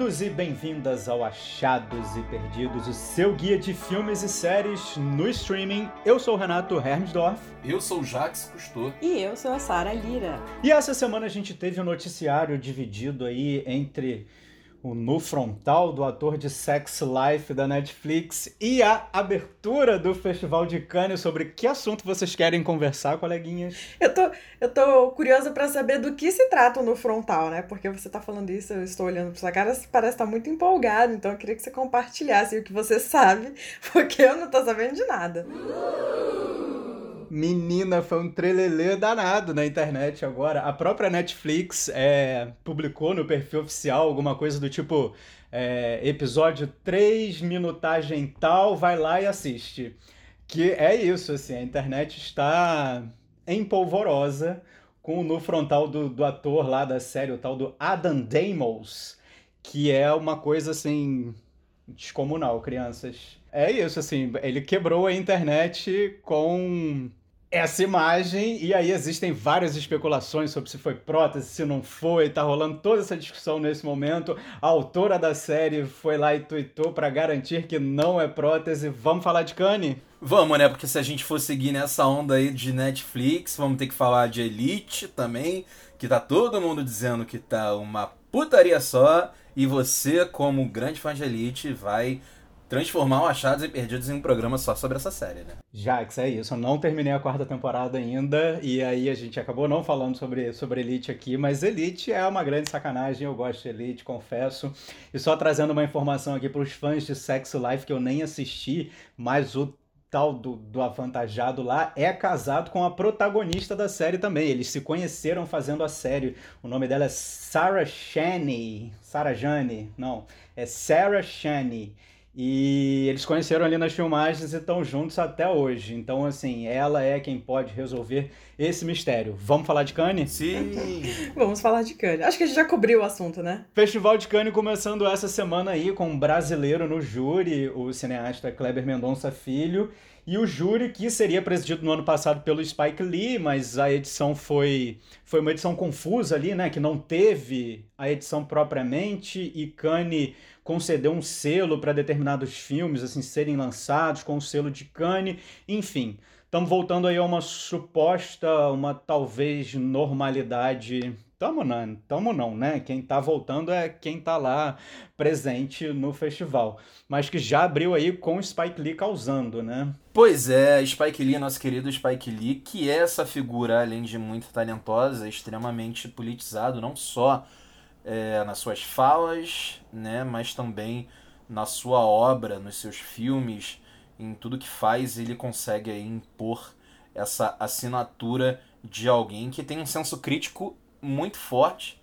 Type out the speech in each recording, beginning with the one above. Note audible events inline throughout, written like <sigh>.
Bem-vindos e bem-vindas ao Achados e Perdidos, o seu guia de filmes e séries no streaming. Eu sou o Renato Hermsdorf. Eu sou o Jax Cousteau. E eu sou a Sara Lira. E essa semana a gente teve um noticiário dividido aí entre o no frontal do ator de Sex Life da Netflix e a abertura do Festival de Cannes. Sobre que assunto vocês querem conversar, coleguinhas? Eu tô, eu tô curiosa para saber do que se trata o no frontal, né? Porque você tá falando isso, eu estou olhando pra sua cara, você parece estar tá muito empolgado, então eu queria que você compartilhasse o que você sabe, <laughs> porque eu não tô sabendo de nada. Menina, foi um trelelê danado na internet agora. A própria Netflix é, publicou no perfil oficial alguma coisa do tipo: é, episódio 3, minutagem tal, vai lá e assiste. Que é isso, assim, a internet está empolvorosa com o no frontal do, do ator lá da série, o tal do Adam Damos, que é uma coisa assim descomunal, crianças. É isso, assim, ele quebrou a internet com essa imagem, e aí existem várias especulações sobre se foi prótese, se não foi, tá rolando toda essa discussão nesse momento. A autora da série foi lá e tweetou para garantir que não é prótese. Vamos falar de Kanye? Vamos, né? Porque se a gente for seguir nessa onda aí de Netflix, vamos ter que falar de Elite também, que tá todo mundo dizendo que tá uma putaria só, e você, como grande fã de Elite, vai transformar o Achados e Perdidos em um programa só sobre essa série, né? Jax, é isso. Eu não terminei a quarta temporada ainda, e aí a gente acabou não falando sobre, sobre Elite aqui, mas Elite é uma grande sacanagem, eu gosto de Elite, confesso. E só trazendo uma informação aqui para os fãs de Sex Life que eu nem assisti, mas o tal do, do avantajado lá é casado com a protagonista da série também. Eles se conheceram fazendo a série. O nome dela é Sarah Shani. Sarah Jane, não. É Sarah Shani. E eles conheceram ali nas filmagens e estão juntos até hoje. Então, assim, ela é quem pode resolver esse mistério. Vamos falar de Cannes? Sim! <laughs> Vamos falar de Cannes. Acho que a gente já cobriu o assunto, né? Festival de Cannes começando essa semana aí com um brasileiro no júri, o cineasta Kleber Mendonça Filho. E o júri, que seria presidido no ano passado pelo Spike Lee, mas a edição foi, foi uma edição confusa ali, né? Que não teve a edição propriamente, e Cannes concedeu um selo para determinados filmes assim serem lançados com o selo de Cannes, enfim. Estamos voltando aí a uma suposta, uma talvez normalidade. Tamo não, tamo não, né? Quem tá voltando é quem tá lá presente no festival. Mas que já abriu aí com Spike Lee causando, né? Pois é, Spike Lee, nosso querido Spike Lee, que é essa figura, além de muito talentosa, extremamente politizado, não só é, nas suas falas, né, mas também na sua obra, nos seus filmes, em tudo que faz, ele consegue aí, impor essa assinatura de alguém que tem um senso crítico muito forte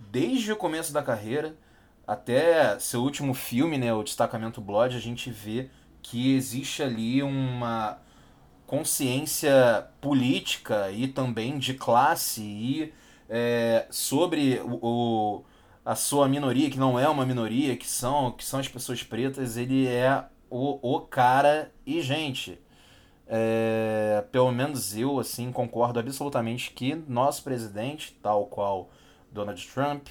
desde o começo da carreira até seu último filme, né, o Destacamento Blood, a gente vê que existe ali uma consciência política e também de classe e é, sobre o, o, a sua minoria, que não é uma minoria, que são, que são as pessoas pretas, ele é o, o cara e, gente, é, pelo menos eu, assim, concordo absolutamente que nosso presidente, tal qual Donald Trump,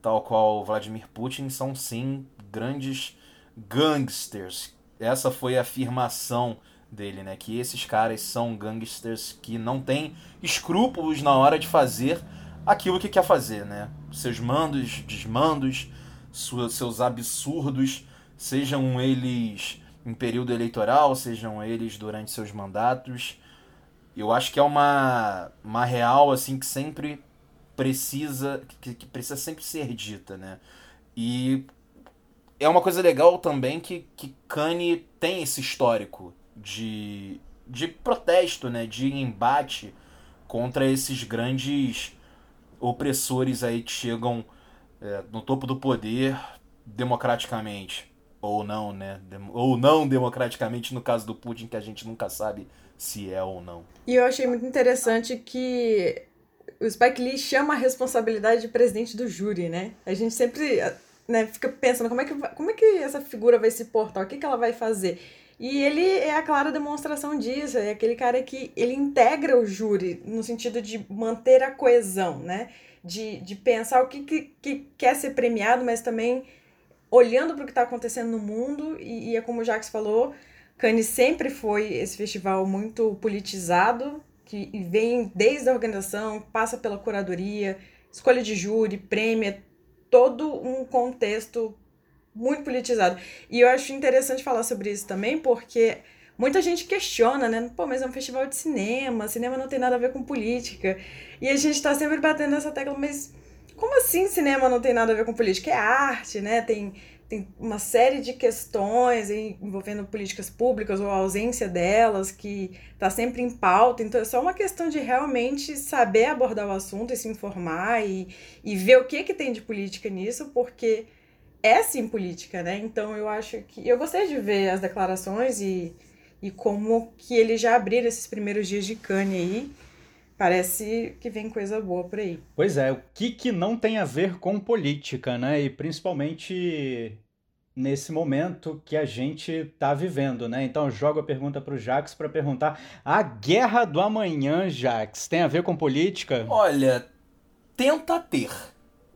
tal qual Vladimir Putin, são sim grandes gangsters. Essa foi a afirmação dele, né? Que esses caras são gangsters que não têm escrúpulos na hora de fazer aquilo que quer fazer, né? Seus mandos, desmandos, seus absurdos, sejam eles em período eleitoral, sejam eles durante seus mandatos. Eu acho que é uma, uma real assim que sempre precisa que, que precisa sempre ser dita, né? E é uma coisa legal também que, que Kanye tem esse histórico de, de protesto, né? De embate contra esses grandes opressores aí que chegam é, no topo do poder democraticamente. Ou não, né? Dem ou não democraticamente, no caso do Putin, que a gente nunca sabe se é ou não. E eu achei muito interessante que o Spike Lee chama a responsabilidade de presidente do júri, né? A gente sempre né, fica pensando como é, que, como é que essa figura vai se portar, o que, que ela vai fazer. E ele é a clara demonstração disso, é aquele cara que ele integra o júri no sentido de manter a coesão, né? De, de pensar o que, que, que quer ser premiado, mas também olhando para o que está acontecendo no mundo, e, e é como o Jacques falou, Cannes sempre foi esse festival muito politizado, que vem desde a organização, passa pela curadoria, escolha de júri, prêmio, todo um contexto muito politizado. E eu acho interessante falar sobre isso também, porque muita gente questiona, né? Pô, mas é um festival de cinema, cinema não tem nada a ver com política. E a gente tá sempre batendo nessa tecla, mas como assim cinema não tem nada a ver com política? É arte, né? Tem, tem uma série de questões envolvendo políticas públicas ou a ausência delas que tá sempre em pauta. Então é só uma questão de realmente saber abordar o assunto e se informar e, e ver o que, que tem de política nisso, porque é sim política, né? Então eu acho que. Eu gostei de ver as declarações e, e como que eles já abriram esses primeiros dias de Cannes aí. Parece que vem coisa boa por aí. Pois é, o que, que não tem a ver com política, né? E principalmente nesse momento que a gente está vivendo, né? Então eu jogo a pergunta para o Jax para perguntar: a guerra do amanhã, Jax, tem a ver com política? Olha, tenta ter.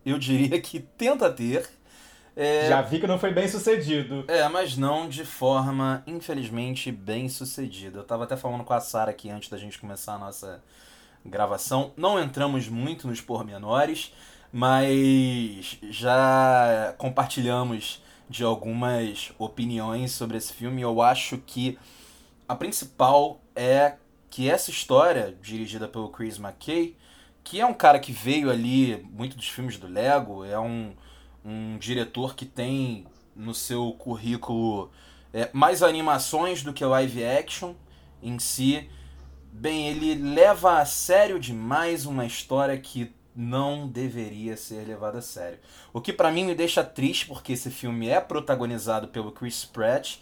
Eu diria que tenta ter. É... Já vi que não foi bem sucedido. É, mas não de forma, infelizmente, bem sucedida. Eu tava até falando com a Sara aqui antes da gente começar a nossa gravação. Não entramos muito nos pormenores, mas já compartilhamos de algumas opiniões sobre esse filme. Eu acho que a principal é que essa história, dirigida pelo Chris McKay, que é um cara que veio ali muito dos filmes do Lego, é um um diretor que tem no seu currículo é, mais animações do que live action em si. Bem, ele leva a sério demais uma história que não deveria ser levada a sério. O que para mim me deixa triste porque esse filme é protagonizado pelo Chris Pratt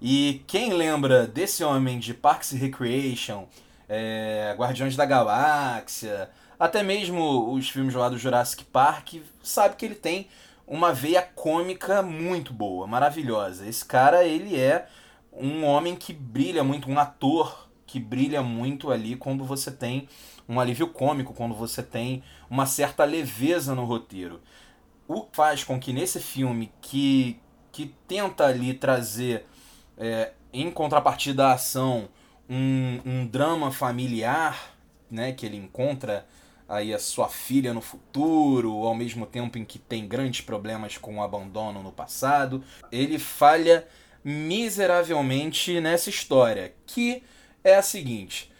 e quem lembra desse homem de Parks and Recreation, é, Guardiões da Galáxia, até mesmo os filmes lá do Jurassic Park, sabe que ele tem uma veia cômica muito boa, maravilhosa. Esse cara, ele é um homem que brilha muito, um ator que brilha muito ali quando você tem um alívio cômico, quando você tem uma certa leveza no roteiro. O que faz com que nesse filme que, que tenta ali trazer é, em contrapartida à ação um, um drama familiar, né, que ele encontra aí a sua filha no futuro, ao mesmo tempo em que tem grandes problemas com o abandono no passado. Ele falha miseravelmente nessa história, que é a seguinte: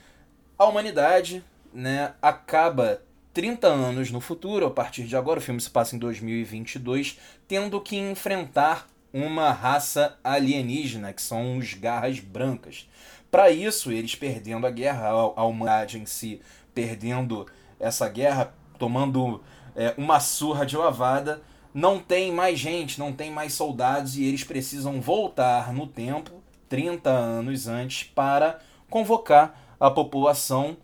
a humanidade, né, acaba 30 anos no futuro, a partir de agora, o filme se passa em 2022, tendo que enfrentar uma raça alienígena, que são os garras brancas. Para isso, eles perdendo a guerra, a humanidade em si perdendo essa guerra, tomando é, uma surra de lavada. Não tem mais gente, não tem mais soldados e eles precisam voltar no tempo, 30 anos antes, para convocar a população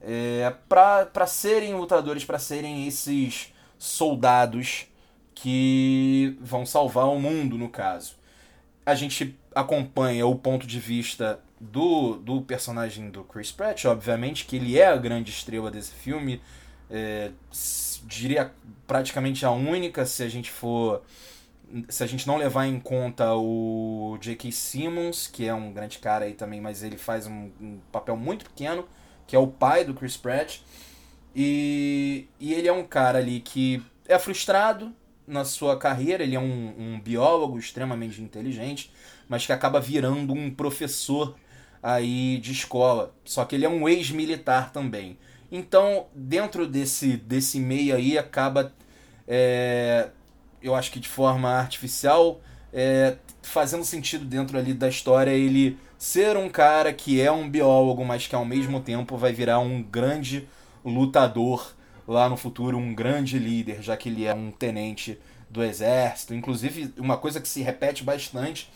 é, para serem lutadores, para serem esses soldados que vão salvar o mundo, no caso. A gente acompanha o ponto de vista do, do personagem do Chris Pratt, obviamente, que ele é a grande estrela desse filme, é, diria praticamente a única, se a gente for. Se a gente não levar em conta o J.K. Simmons, que é um grande cara aí também, mas ele faz um, um papel muito pequeno, que é o pai do Chris Pratt. E, e ele é um cara ali que é frustrado na sua carreira, ele é um, um biólogo extremamente inteligente, mas que acaba virando um professor aí de escola. Só que ele é um ex-militar também. Então, dentro desse, desse meio aí, acaba, é, eu acho que de forma artificial, é, fazendo sentido dentro ali da história ele ser um cara que é um biólogo, mas que ao mesmo tempo vai virar um grande lutador lá no futuro, um grande líder, já que ele é um tenente do exército. Inclusive, uma coisa que se repete bastante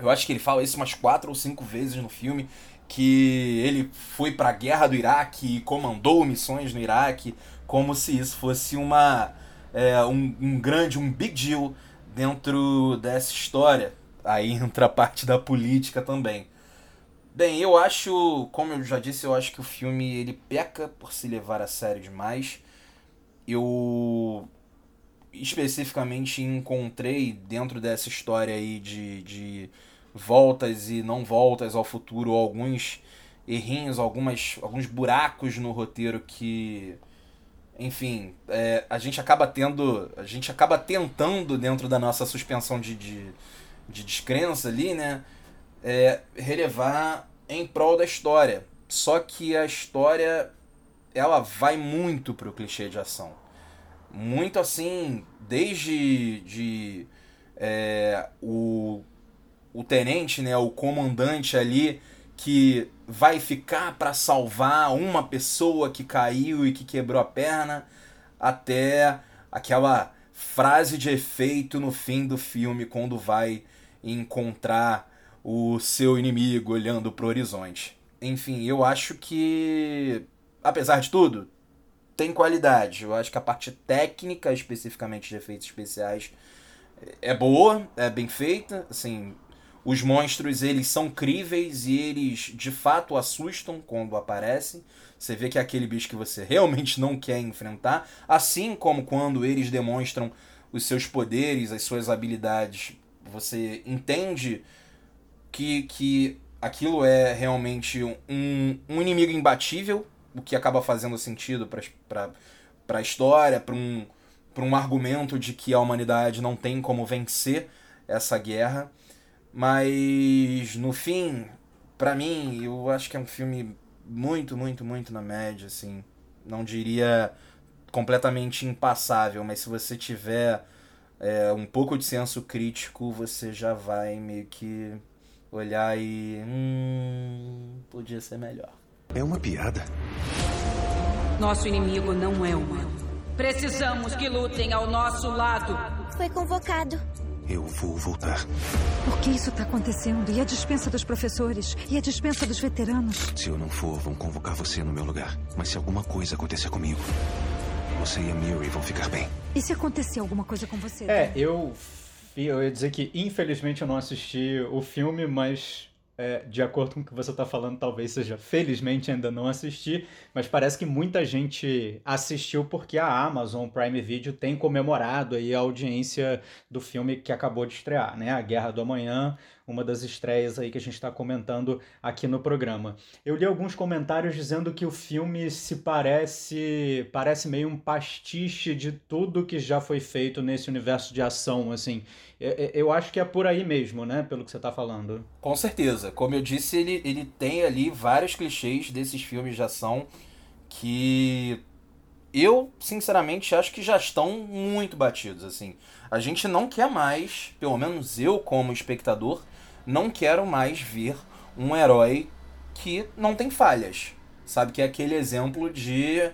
eu acho que ele fala isso umas quatro ou cinco vezes no filme, que ele foi para a guerra do Iraque e comandou missões no Iraque, como se isso fosse uma é, um, um grande, um big deal dentro dessa história. Aí <laughs> entra a parte da política também. Bem, eu acho, como eu já disse, eu acho que o filme ele peca por se levar a sério demais. Eu especificamente encontrei dentro dessa história aí de, de voltas e não voltas ao futuro, alguns errinhos, algumas, alguns buracos no roteiro que, enfim, é, a gente acaba tendo, a gente acaba tentando dentro da nossa suspensão de, de, de descrença ali, né, é, relevar em prol da história. Só que a história ela vai muito pro clichê de ação. Muito assim, desde de, é, o, o tenente, né, o comandante ali, que vai ficar para salvar uma pessoa que caiu e que quebrou a perna, até aquela frase de efeito no fim do filme quando vai encontrar o seu inimigo olhando pro horizonte. Enfim, eu acho que apesar de tudo, tem qualidade. Eu acho que a parte técnica, especificamente de efeitos especiais, é boa, é bem feita. Assim, os monstros eles são críveis e eles de fato assustam quando aparecem. Você vê que é aquele bicho que você realmente não quer enfrentar, assim como quando eles demonstram os seus poderes, as suas habilidades, você entende que, que aquilo é realmente um, um inimigo imbatível, o que acaba fazendo sentido para a história, para um, um argumento de que a humanidade não tem como vencer essa guerra. Mas no fim, para mim, eu acho que é um filme muito, muito, muito na média, assim. Não diria completamente impassável, mas se você tiver é, um pouco de senso crítico, você já vai meio que olhar e. Hum, podia ser melhor. É uma piada. Nosso inimigo não é humano. Precisamos que lutem ao nosso lado. Foi convocado. Eu vou voltar. Por que isso está acontecendo? E a dispensa dos professores? E a dispensa dos veteranos? Se eu não for, vão convocar você no meu lugar. Mas se alguma coisa acontecer comigo, você e a Miri vão ficar bem. E se acontecer alguma coisa com você? É, eu, eu ia dizer que infelizmente eu não assisti o filme, mas é, de acordo com o que você está falando, talvez seja felizmente ainda não assisti, mas parece que muita gente assistiu porque a Amazon Prime Video tem comemorado aí a audiência do filme que acabou de estrear, né? A Guerra do Amanhã, uma das estreias aí que a gente está comentando aqui no programa. Eu li alguns comentários dizendo que o filme se parece parece meio um pastiche de tudo que já foi feito nesse universo de ação, assim. Eu acho que é por aí mesmo, né? Pelo que você está falando. Com certeza. Como eu disse, ele, ele tem ali vários clichês desses filmes de ação que eu, sinceramente, acho que já estão muito batidos, assim. A gente não quer mais, pelo menos eu como espectador, não quero mais ver um herói que não tem falhas. Sabe? Que é aquele exemplo de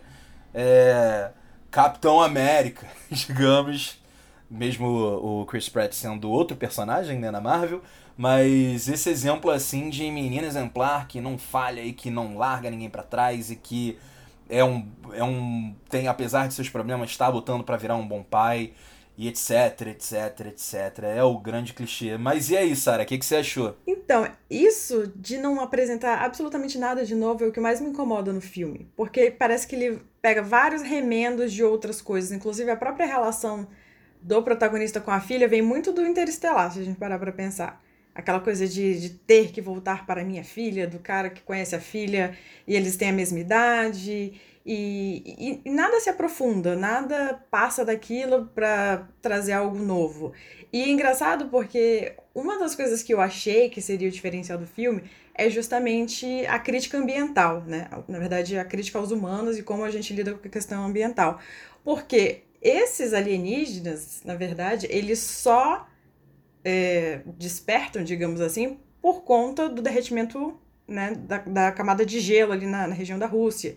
é, Capitão América, <laughs> digamos. Mesmo o Chris Pratt sendo outro personagem né, na Marvel. Mas esse exemplo assim de menino exemplar que não falha e que não larga ninguém para trás e que é um, é um tem apesar de seus problemas está lutando para virar um bom pai e etc, etc, etc. É o grande clichê. Mas e aí, Sara, o que, que você achou? Então, isso de não apresentar absolutamente nada de novo é o que mais me incomoda no filme. Porque parece que ele pega vários remendos de outras coisas, inclusive a própria relação do protagonista com a filha vem muito do Interestelar, se a gente parar pra pensar. Aquela coisa de, de ter que voltar para minha filha, do cara que conhece a filha e eles têm a mesma idade e, e, e, nada se aprofunda, nada passa daquilo para trazer algo novo. E é engraçado porque uma das coisas que eu achei que seria o diferencial do filme é justamente a crítica ambiental, né? Na verdade, a crítica aos humanos e como a gente lida com a questão ambiental. Porque esses alienígenas, na verdade, eles só é, despertam, digamos assim, por conta do derretimento né, da, da camada de gelo ali na, na região da Rússia.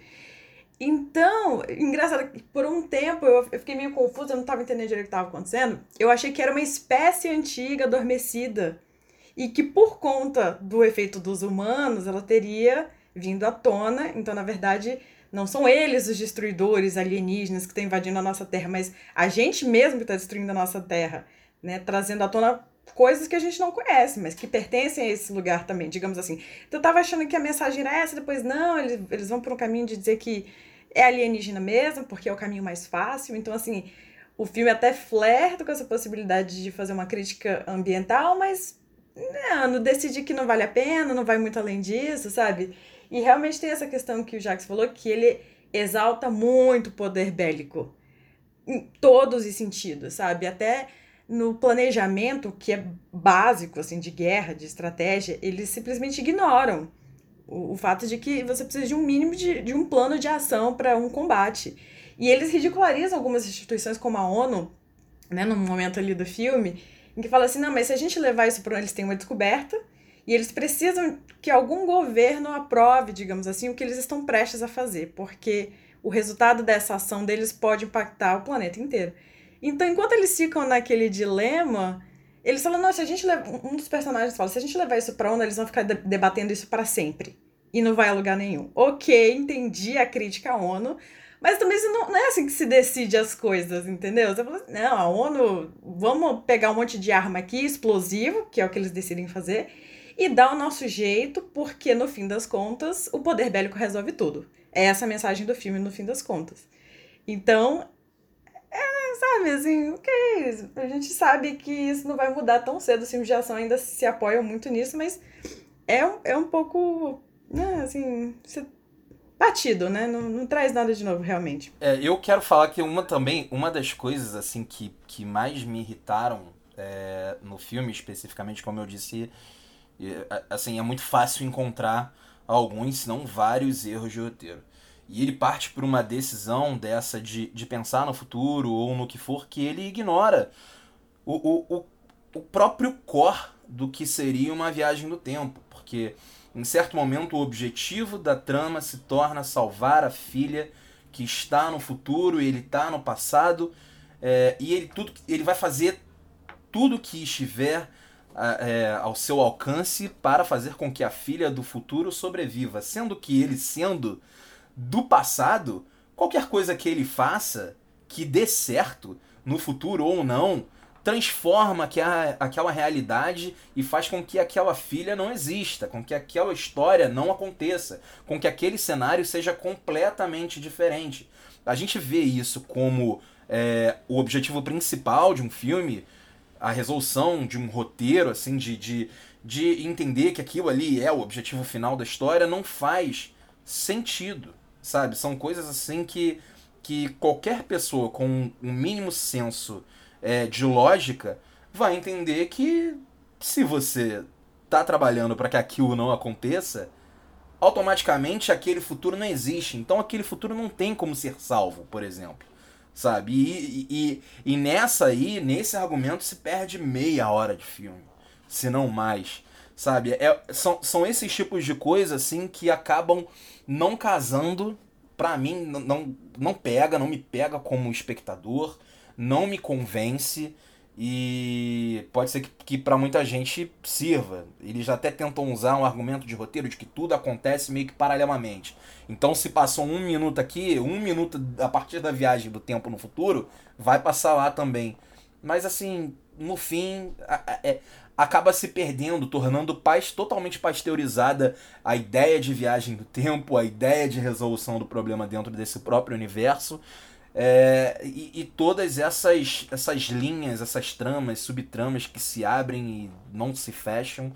Então, engraçado, por um tempo eu, eu fiquei meio confusa, eu não estava entendendo direito o que estava acontecendo. Eu achei que era uma espécie antiga adormecida e que por conta do efeito dos humanos ela teria vindo à tona. Então, na verdade, não são eles os destruidores alienígenas que estão invadindo a nossa Terra, mas a gente mesmo que está destruindo a nossa Terra, né? Trazendo à tona coisas que a gente não conhece, mas que pertencem a esse lugar também, digamos assim. Então, eu tava achando que a mensagem era essa, depois não, eles, eles vão por um caminho de dizer que é alienígena mesmo, porque é o caminho mais fácil. Então, assim, O filme até flerta com essa possibilidade de fazer uma crítica ambiental, mas não, decidi que não vale a pena, não vai muito além disso, sabe? E realmente tem essa questão que o Jacques falou, que ele exalta muito o poder bélico. Em todos os sentidos, sabe? Até no planejamento, que é básico, assim, de guerra, de estratégia, eles simplesmente ignoram o, o fato de que você precisa de um mínimo de, de um plano de ação para um combate. E eles ridicularizam algumas instituições como a ONU, né, no momento ali do filme, em que fala assim, não, mas se a gente levar isso para eles têm uma descoberta e eles precisam que algum governo aprove, digamos assim, o que eles estão prestes a fazer, porque o resultado dessa ação deles pode impactar o planeta inteiro. Então, enquanto eles ficam naquele dilema, eles falam, não, se a gente leva... Um dos personagens fala, se a gente levar isso pra onda, eles vão ficar debatendo isso para sempre. E não vai a lugar nenhum. Ok, entendi a crítica à ONU, mas também não, não é assim que se decide as coisas, entendeu? Você fala assim, não, a ONU, vamos pegar um monte de arma aqui, explosivo, que é o que eles decidem fazer, e dar o nosso jeito, porque no fim das contas, o poder bélico resolve tudo. É essa a mensagem do filme, no fim das contas. Então, sabe, assim, ok, a gente sabe que isso não vai mudar tão cedo, os filmes de ação ainda se apoiam muito nisso, mas é, é um pouco, né, assim, batido, né, não, não traz nada de novo, realmente. É, eu quero falar que uma também, uma das coisas, assim, que, que mais me irritaram é, no filme, especificamente, como eu disse, assim, é muito fácil encontrar alguns, se não vários erros de roteiro. E ele parte por uma decisão dessa de, de pensar no futuro ou no que for que ele ignora o, o, o, o próprio core do que seria uma viagem no tempo. Porque em certo momento o objetivo da trama se torna salvar a filha que está no futuro ele está no passado. É, e ele, tudo, ele vai fazer tudo que estiver é, ao seu alcance para fazer com que a filha do futuro sobreviva. Sendo que ele, sendo do passado, qualquer coisa que ele faça que dê certo no futuro ou não, transforma aquela realidade e faz com que aquela filha não exista, com que aquela história não aconteça, com que aquele cenário seja completamente diferente. A gente vê isso como é, o objetivo principal de um filme, a resolução de um roteiro, assim, de, de, de entender que aquilo ali é o objetivo final da história, não faz sentido sabe? São coisas assim que, que qualquer pessoa com um mínimo senso é, de lógica vai entender que se você tá trabalhando para que aquilo não aconteça, automaticamente aquele futuro não existe. Então aquele futuro não tem como ser salvo, por exemplo. Sabe? E, e, e nessa aí, nesse argumento, se perde meia hora de filme. Se não mais. Sabe? É, são, são esses tipos de coisas assim que acabam não casando, pra mim, não, não pega, não me pega como espectador, não me convence e pode ser que, que para muita gente sirva. Eles até tentam usar um argumento de roteiro de que tudo acontece meio que paralelamente. Então, se passou um minuto aqui, um minuto a partir da viagem do tempo no futuro, vai passar lá também. Mas assim, no fim, é, acaba se perdendo, tornando paz totalmente pasteurizada a ideia de viagem do tempo, a ideia de resolução do problema dentro desse próprio universo. É, e, e, todas essas, essas linhas, essas tramas, subtramas que se abrem e não se fecham.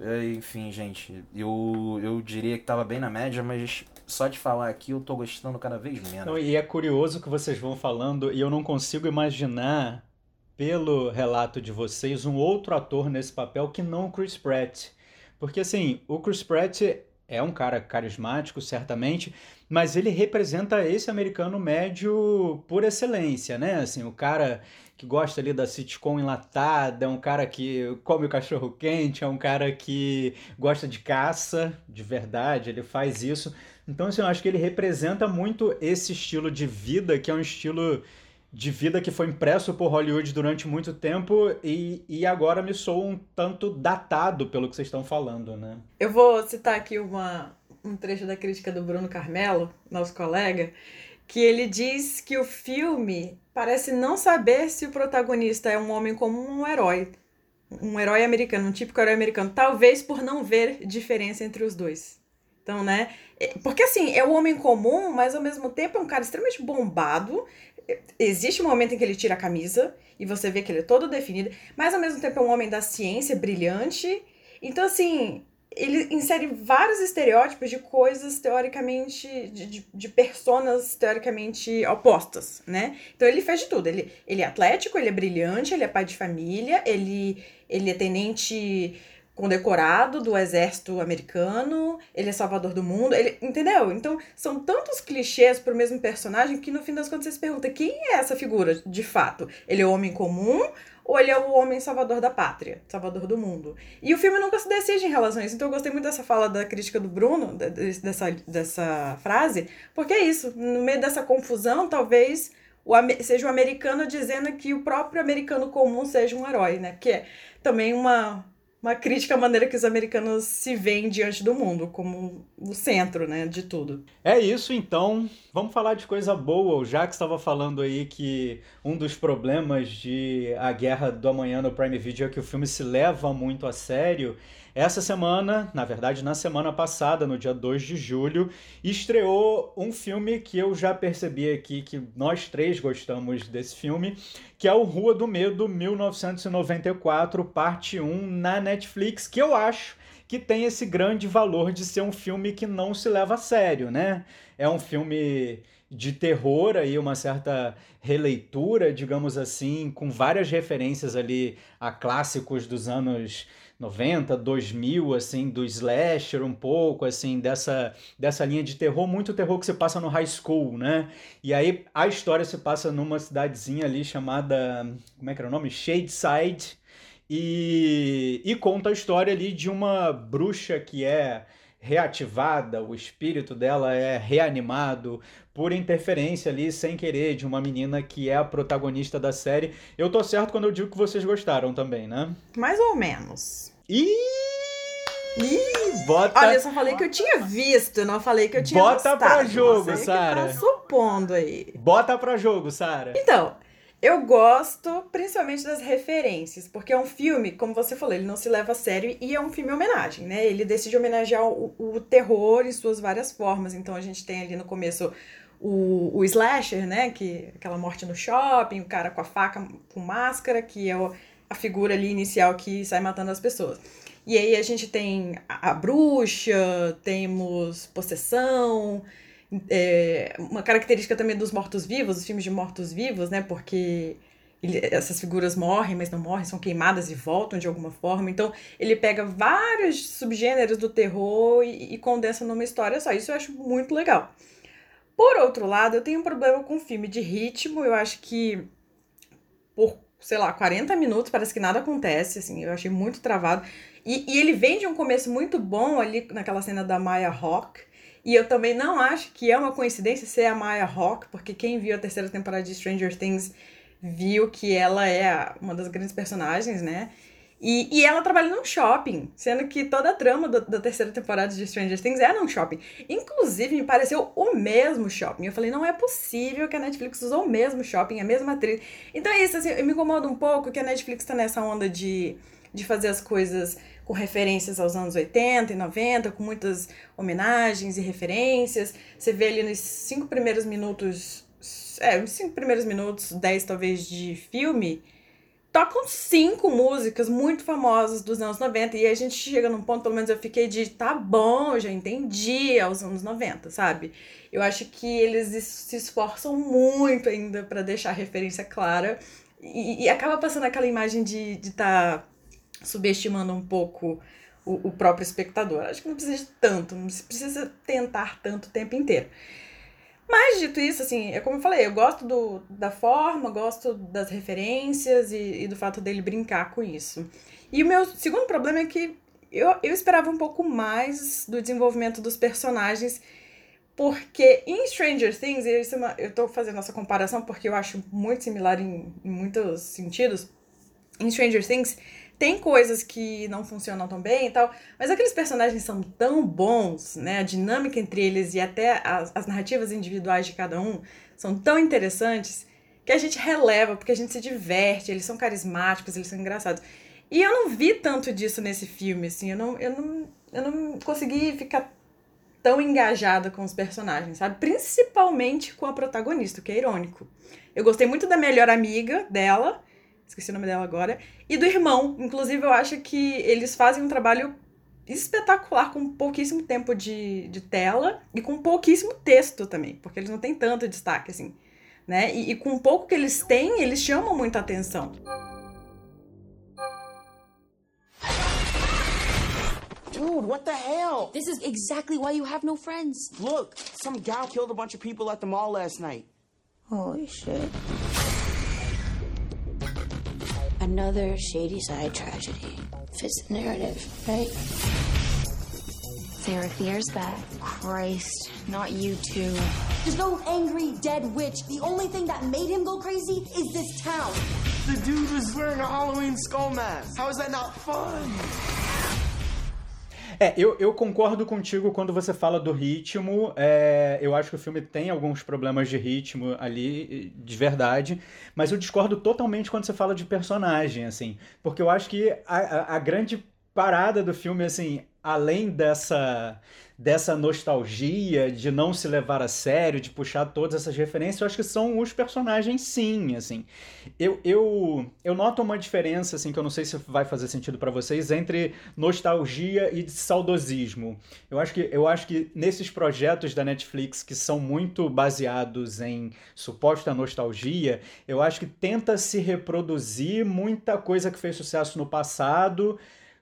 É, enfim, gente, eu, eu diria que estava bem na média, mas só de falar aqui eu tô gostando cada vez menos. Não, e é curioso que vocês vão falando e eu não consigo imaginar pelo relato de vocês, um outro ator nesse papel que não o Chris Pratt. Porque, assim, o Chris Pratt é um cara carismático, certamente, mas ele representa esse americano médio por excelência, né? Assim, o cara que gosta ali da sitcom enlatada, é um cara que come o cachorro quente, é um cara que gosta de caça, de verdade, ele faz isso. Então, assim, eu acho que ele representa muito esse estilo de vida, que é um estilo de vida que foi impresso por Hollywood durante muito tempo e, e agora me sou um tanto datado pelo que vocês estão falando, né? Eu vou citar aqui uma, um trecho da crítica do Bruno Carmelo, nosso colega, que ele diz que o filme parece não saber se o protagonista é um homem comum ou um herói. Um herói americano, um típico herói americano. Talvez por não ver diferença entre os dois. Então, né? É, porque assim, é o homem comum, mas ao mesmo tempo é um cara extremamente bombado, existe um momento em que ele tira a camisa e você vê que ele é todo definido, mas ao mesmo tempo é um homem da ciência brilhante. Então, assim, ele insere vários estereótipos de coisas teoricamente, de, de, de, personas teoricamente opostas, né? Então ele faz de tudo. Ele, ele é atlético, ele é brilhante, ele é pai de família, ele, ele é tenente condecorado do exército americano, ele é salvador do mundo, ele, entendeu? Então, são tantos clichês pro mesmo personagem que no fim das contas você se pergunta quem é essa figura de fato? Ele é o homem comum ou ele é o homem salvador da pátria, salvador do mundo? E o filme nunca se decide em relação a isso. Então eu gostei muito dessa fala da crítica do Bruno, dessa, dessa frase, porque é isso, no meio dessa confusão, talvez o, seja o americano dizendo que o próprio americano comum seja um herói, né? Que é também uma uma crítica à maneira que os americanos se veem diante do mundo, como o centro, né, de tudo. É isso, então. Vamos falar de coisa boa. O Jack estava falando aí que um dos problemas de A Guerra do Amanhã no Prime Video é que o filme se leva muito a sério. Essa semana, na verdade, na semana passada, no dia 2 de julho, estreou um filme que eu já percebi aqui que nós três gostamos desse filme, que é o Rua do Medo 1994, parte 1 na Netflix, que eu acho que tem esse grande valor de ser um filme que não se leva a sério, né? É um filme de terror aí, uma certa releitura, digamos assim, com várias referências ali a clássicos dos anos 90, 2000, assim, do slasher um pouco, assim, dessa, dessa linha de terror, muito terror que se passa no high school, né? E aí a história se passa numa cidadezinha ali chamada, como é que era o nome? Shadeside, e, e conta a história ali de uma bruxa que é reativada, o espírito dela é reanimado por interferência ali, sem querer, de uma menina que é a protagonista da série. Eu tô certo quando eu digo que vocês gostaram também, né? Mais ou menos. Ih! Ih, bota. Olha, eu só falei que eu tinha visto, não falei que eu tinha Bota gostado. pra jogo, Sara. Tá supondo aí. Bota pra jogo, Sara. Então, eu gosto principalmente das referências, porque é um filme, como você falou, ele não se leva a sério e é um filme homenagem, né? Ele decide homenagear o, o terror em suas várias formas. Então a gente tem ali no começo o, o slasher, né? Que aquela morte no shopping, o cara com a faca com máscara, que é o, a figura ali inicial que sai matando as pessoas. E aí a gente tem a, a bruxa, temos possessão, é, uma característica também dos mortos-vivos, os filmes de mortos-vivos, né? Porque ele, essas figuras morrem, mas não morrem, são queimadas e voltam de alguma forma. Então, ele pega vários subgêneros do terror e, e condensa numa história só. Isso eu acho muito legal. Por outro lado, eu tenho um problema com filme de ritmo. Eu acho que por, sei lá, 40 minutos parece que nada acontece, assim. Eu achei muito travado. E, e ele vem de um começo muito bom ali naquela cena da Maya Hawke e eu também não acho que é uma coincidência ser a Maya Hawke, porque quem viu a terceira temporada de Stranger Things viu que ela é uma das grandes personagens, né? E, e ela trabalha num shopping, sendo que toda a trama do, da terceira temporada de Stranger Things é num shopping. Inclusive, me pareceu o mesmo shopping. Eu falei, não é possível que a Netflix usou o mesmo shopping, a mesma atriz. Então é isso, assim, me incomoda um pouco que a Netflix tá nessa onda de, de fazer as coisas com referências aos anos 80 e 90, com muitas homenagens e referências. Você vê ali nos cinco primeiros minutos, é, uns cinco primeiros minutos, dez talvez de filme, tocam cinco músicas muito famosas dos anos 90 e a gente chega num ponto, pelo menos eu fiquei de tá bom, já entendi aos anos 90, sabe? Eu acho que eles se esforçam muito ainda para deixar a referência clara e, e, acaba passando aquela imagem de estar de tá subestimando um pouco o, o, próprio espectador. Acho que não precisa de tanto, não precisa tentar tanto o tempo inteiro. Mas, dito isso, assim, é como eu falei, eu gosto do, da forma, gosto das referências e, e do fato dele brincar com isso. E o meu segundo problema é que eu, eu esperava um pouco mais do desenvolvimento dos personagens, porque em Stranger Things, isso é uma, eu tô fazendo essa comparação porque eu acho muito similar em, em muitos sentidos. Em Stranger Things, tem coisas que não funcionam tão bem e tal, mas aqueles personagens são tão bons, né? A dinâmica entre eles e até as, as narrativas individuais de cada um são tão interessantes que a gente releva, porque a gente se diverte, eles são carismáticos, eles são engraçados. E eu não vi tanto disso nesse filme, assim, eu não, eu não, eu não consegui ficar tão engajada com os personagens, sabe? Principalmente com a protagonista, o que é irônico. Eu gostei muito da melhor amiga dela, esqueci o nome dela agora, e do irmão. Inclusive, eu acho que eles fazem um trabalho espetacular com pouquíssimo tempo de, de tela e com pouquíssimo texto também, porque eles não têm tanto destaque assim, né? E, e com o pouco que eles têm, eles chamam muita atenção. Dude, what the hell? This is exactly why you have no friends. Look, some gal killed a bunch of people at the mall last night. Holy shit. Another shady side tragedy. Fits the narrative, right? Sarah Fear's back. Christ, not you too. There's no angry dead witch. The only thing that made him go crazy is this town. The dude was wearing a Halloween skull mask. How is that not fun? É, eu, eu concordo contigo quando você fala do ritmo. É, eu acho que o filme tem alguns problemas de ritmo ali, de verdade. Mas eu discordo totalmente quando você fala de personagem, assim. Porque eu acho que a, a, a grande parada do filme, assim, além dessa dessa nostalgia de não se levar a sério, de puxar todas essas referências, eu acho que são os personagens sim, assim. Eu, eu, eu noto uma diferença, assim, que eu não sei se vai fazer sentido para vocês, entre nostalgia e saudosismo. Eu acho, que, eu acho que nesses projetos da Netflix que são muito baseados em suposta nostalgia, eu acho que tenta se reproduzir muita coisa que fez sucesso no passado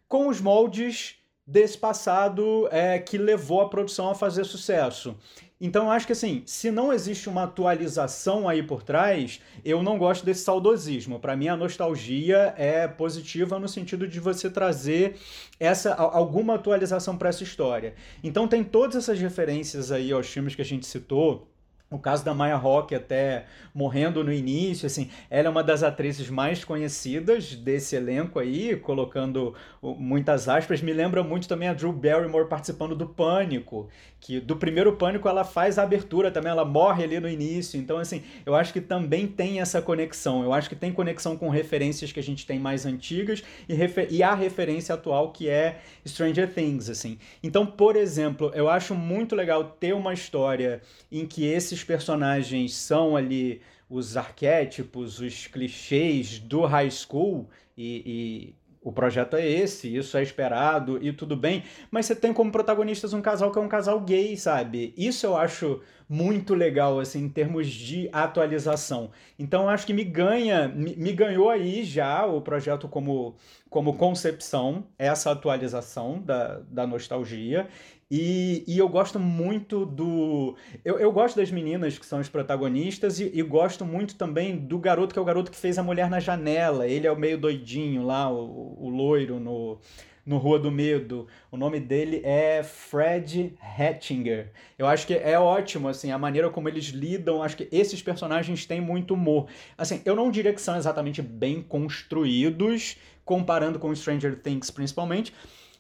com os moldes desse passado é, que levou a produção a fazer sucesso. Então eu acho que assim, se não existe uma atualização aí por trás, eu não gosto desse saudosismo. Para mim a nostalgia é positiva no sentido de você trazer essa alguma atualização para essa história. Então tem todas essas referências aí aos filmes que a gente citou, o caso da Maya Rock até morrendo no início, assim, ela é uma das atrizes mais conhecidas desse elenco aí, colocando muitas aspas. Me lembra muito também a Drew Barrymore participando do Pânico, que do primeiro Pânico ela faz a abertura também, ela morre ali no início. Então, assim, eu acho que também tem essa conexão. Eu acho que tem conexão com referências que a gente tem mais antigas e, refer e a referência atual que é Stranger Things, assim. Então, por exemplo, eu acho muito legal ter uma história em que esses personagens são ali os arquétipos, os clichês do high school e, e, o projeto é esse, isso é esperado e tudo bem, mas você tem como protagonistas um casal que é um casal gay, sabe? Isso eu acho muito legal, assim, em termos de atualização. Então, acho que me ganha, me, me, ganhou aí já o projeto como, como concepção, essa atualização da, da nostalgia. E, e eu gosto muito do. Eu, eu gosto das meninas que são os protagonistas e, e, gosto muito também do garoto, que é o garoto que fez a mulher na janela. Ele é o meio doidinho lá, o, o loiro no, no Rua do Medo. O nome dele é Fred Hatchinger. Eu acho que é ótimo, assim, a maneira como eles lidam. Acho que esses personagens têm muito humor. Assim, eu não diria que são exatamente bem construídos, comparando com Stranger Things principalmente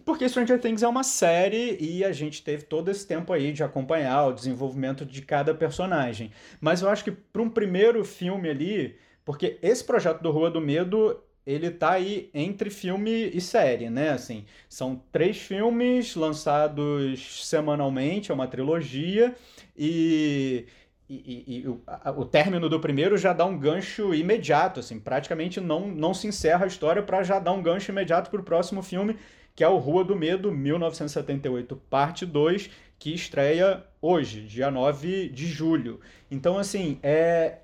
porque Stranger Things é uma série e a gente teve todo esse tempo aí de acompanhar o desenvolvimento de cada personagem. Mas eu acho que para um primeiro filme ali, porque esse projeto do Rua do Medo, ele tá aí entre filme e série, né? Assim, são três filmes lançados semanalmente, é uma trilogia e e, e, e o, a, o, término do primeiro já dá um gancho imediato, assim, praticamente não, não se encerra a história para já dar um gancho imediato para o próximo filme, que é o Rua do Medo, 1978, parte 2, que estreia hoje, dia 9 de julho. Então, assim, é,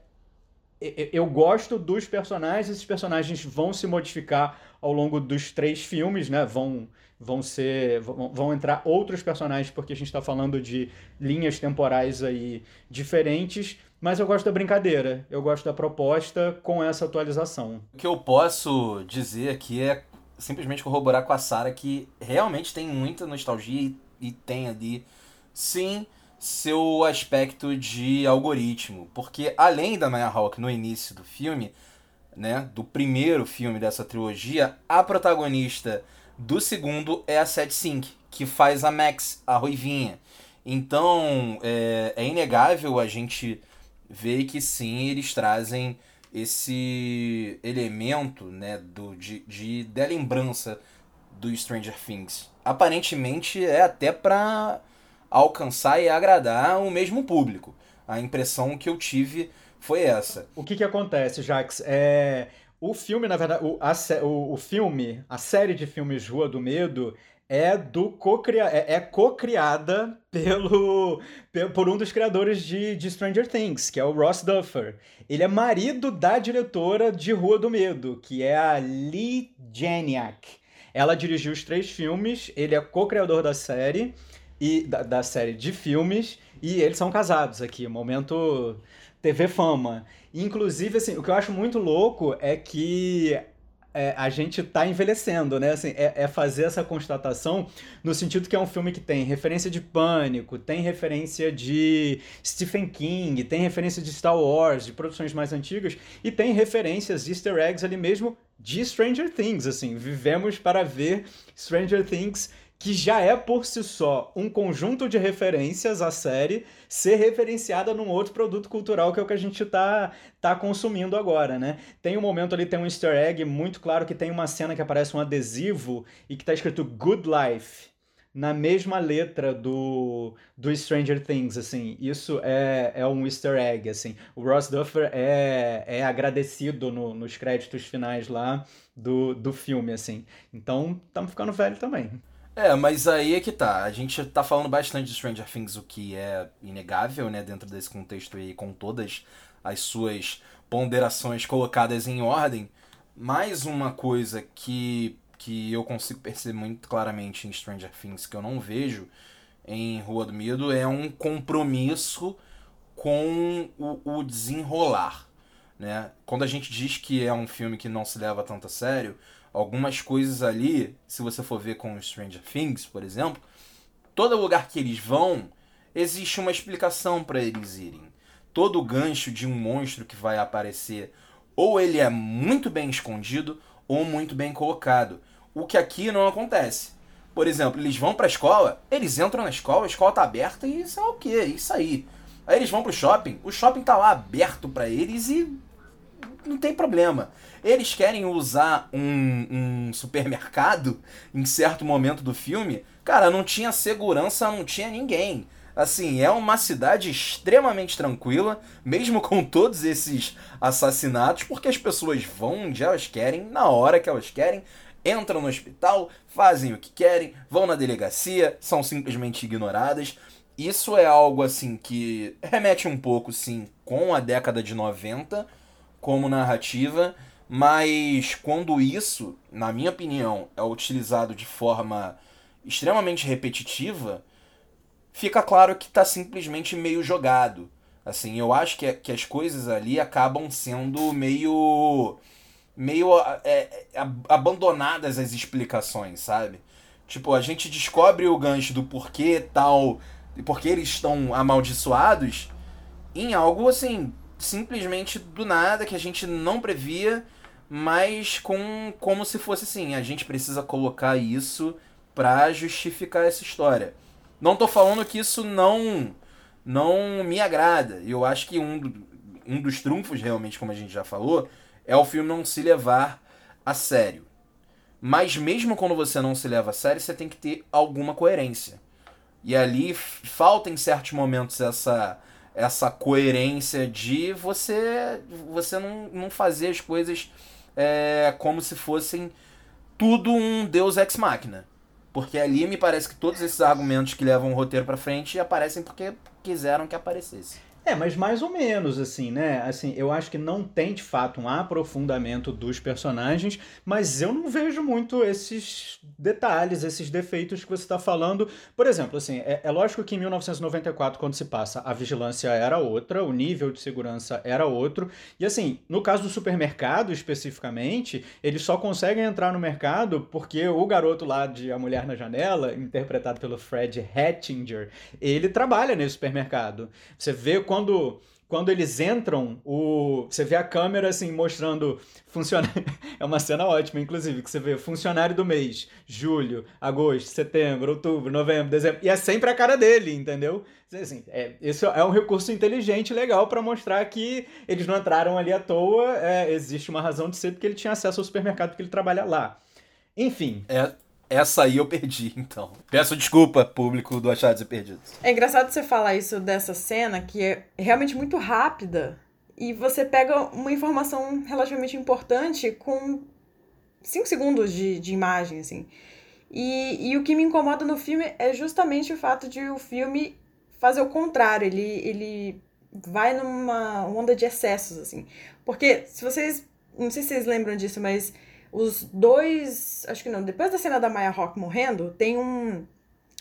eu gosto dos personagens, esses personagens vão se modificar ao longo dos três filmes, né? Vão, vão ser. Vão, entrar outros personagens, porque a gente está falando de linhas temporais aí diferentes. Mas eu gosto da brincadeira, eu gosto da proposta com essa atualização. O que eu posso dizer aqui é simplesmente corroborar com a Sara que realmente tem muita nostalgia e, e tem ali, sim, seu aspecto de algoritmo. Porque além da Maya Hawke no início do filme, né, do primeiro filme dessa trilogia, a protagonista do segundo é a Seth Sink, que faz a Max, a Ruivinha. Então, é, é inegável a gente ver que sim, eles trazem esse elemento né, do, de, de, da lembrança do Stranger Things. Aparentemente é até pra alcançar e agradar o mesmo público. A impressão que eu tive foi essa. O que que acontece, Jax? É, o filme, na verdade, o, a, o, o filme, a série de filmes Rua do Medo é do co-cria é, é co-criada pelo, pelo, por um dos criadores de, de Stranger Things, que é o Ross Duffer. Ele é marido da diretora de Rua do Medo, que é a Lee Janiak. Ela dirigiu os três filmes, ele é co-criador da série e da, da série de filmes e eles são casados aqui, momento TV fama. Inclusive, assim, o que eu acho muito louco é que é, a gente tá envelhecendo, né? Assim, é, é, fazer essa constatação no sentido que é um filme que tem referência de Pânico, tem referência de Stephen King, tem referência de Star Wars, de produções mais antigas, e tem referências, easter eggs ali mesmo de Stranger Things, assim. Vivemos para ver Stranger Things que já é por si só um conjunto de referências à série ser referenciada num outro produto cultural que é o que a gente tá, tá consumindo agora, né? Tem um momento ali, tem um easter egg muito claro que tem uma cena que aparece um adesivo e que tá escrito Good Life na mesma letra do, do Stranger Things, assim. Isso é, é um easter egg, assim. O Ross Duffer é, é agradecido no, nos créditos finais lá do, do filme, assim. Então, estamos ficando velho também. É, mas aí é que tá. A gente tá falando bastante de Stranger Things, o que é inegável, né, dentro desse contexto aí, com todas as suas ponderações colocadas em ordem. Mais uma coisa que, que eu consigo perceber muito claramente em Stranger Things, que eu não vejo em Rua do Medo, é um compromisso com o, o desenrolar. Né? Quando a gente diz que é um filme que não se leva tanto a sério, algumas coisas ali, se você for ver com Stranger Things, por exemplo, todo lugar que eles vão, existe uma explicação para eles irem. Todo gancho de um monstro que vai aparecer, ou ele é muito bem escondido, ou muito bem colocado. O que aqui não acontece. Por exemplo, eles vão para a escola, eles entram na escola, a escola tá aberta e isso é o que? Isso aí. Aí eles vão pro shopping, o shopping tá lá aberto para eles e não tem problema. Eles querem usar um, um supermercado em certo momento do filme. Cara, não tinha segurança, não tinha ninguém. Assim, é uma cidade extremamente tranquila, mesmo <laughs> com todos esses assassinatos, porque as pessoas vão onde elas querem, na hora que elas querem, entram no hospital, fazem o que querem, vão na delegacia, são simplesmente ignoradas. Isso é algo assim que remete um pouco, sim, com a década de 90 como narrativa, mas quando isso, na minha opinião, é utilizado de forma extremamente repetitiva, fica claro que está simplesmente meio jogado. Assim, eu acho que, que as coisas ali acabam sendo meio. meio é, é, abandonadas as explicações, sabe? Tipo, a gente descobre o gancho do porquê tal. porque eles estão amaldiçoados em algo assim simplesmente do nada, que a gente não previa, mas com como se fosse assim, a gente precisa colocar isso para justificar essa história. Não tô falando que isso não não me agrada. Eu acho que um, um dos trunfos, realmente, como a gente já falou, é o filme não se levar a sério. Mas mesmo quando você não se leva a sério, você tem que ter alguma coerência. E ali falta em certos momentos essa essa coerência de você você não, não fazer as coisas é, como se fossem tudo um Deus ex machina. Porque ali me parece que todos esses argumentos que levam o roteiro para frente aparecem porque quiseram que aparecesse. É, mas mais ou menos, assim, né? Assim, eu acho que não tem de fato um aprofundamento dos personagens, mas eu não vejo muito esses detalhes, esses defeitos que você está falando. Por exemplo, assim, é, é, lógico que em 1994, quando se passa, a vigilância era outra, o nível de segurança era outro. E assim, no caso do supermercado especificamente, eles só conseguem entrar no mercado porque o garoto lá de A Mulher na Janela, interpretado pelo Fred Hattinger, ele trabalha nesse supermercado. Você vê quando quando quando eles entram, o você vê a câmera assim mostrando funcionário. <laughs> é uma cena ótima, inclusive, que você vê funcionário do mês, julho, agosto, setembro, outubro, novembro, dezembro, e é sempre a cara dele, entendeu? Assim, é, esse é um recurso inteligente, legal para mostrar que eles não entraram ali à toa, é, existe uma razão de ser porque ele tinha acesso ao supermercado porque ele trabalha lá. Enfim. É, Essa aí eu perdi, então. Peço desculpa, público do Achados e Perdidos. É engraçado você falar isso dessa cena, que é realmente muito rápida, e você pega uma informação relativamente importante com 5 segundos de, de imagem, assim. E, e o que me incomoda no filme é justamente o fato de o filme fazer o contrário. Ele, ele vai numa onda de excessos, assim. Porque, se vocês. Não sei se vocês lembram disso, mas os dois. Acho que não. Depois da cena da Maya Rock morrendo, tem um.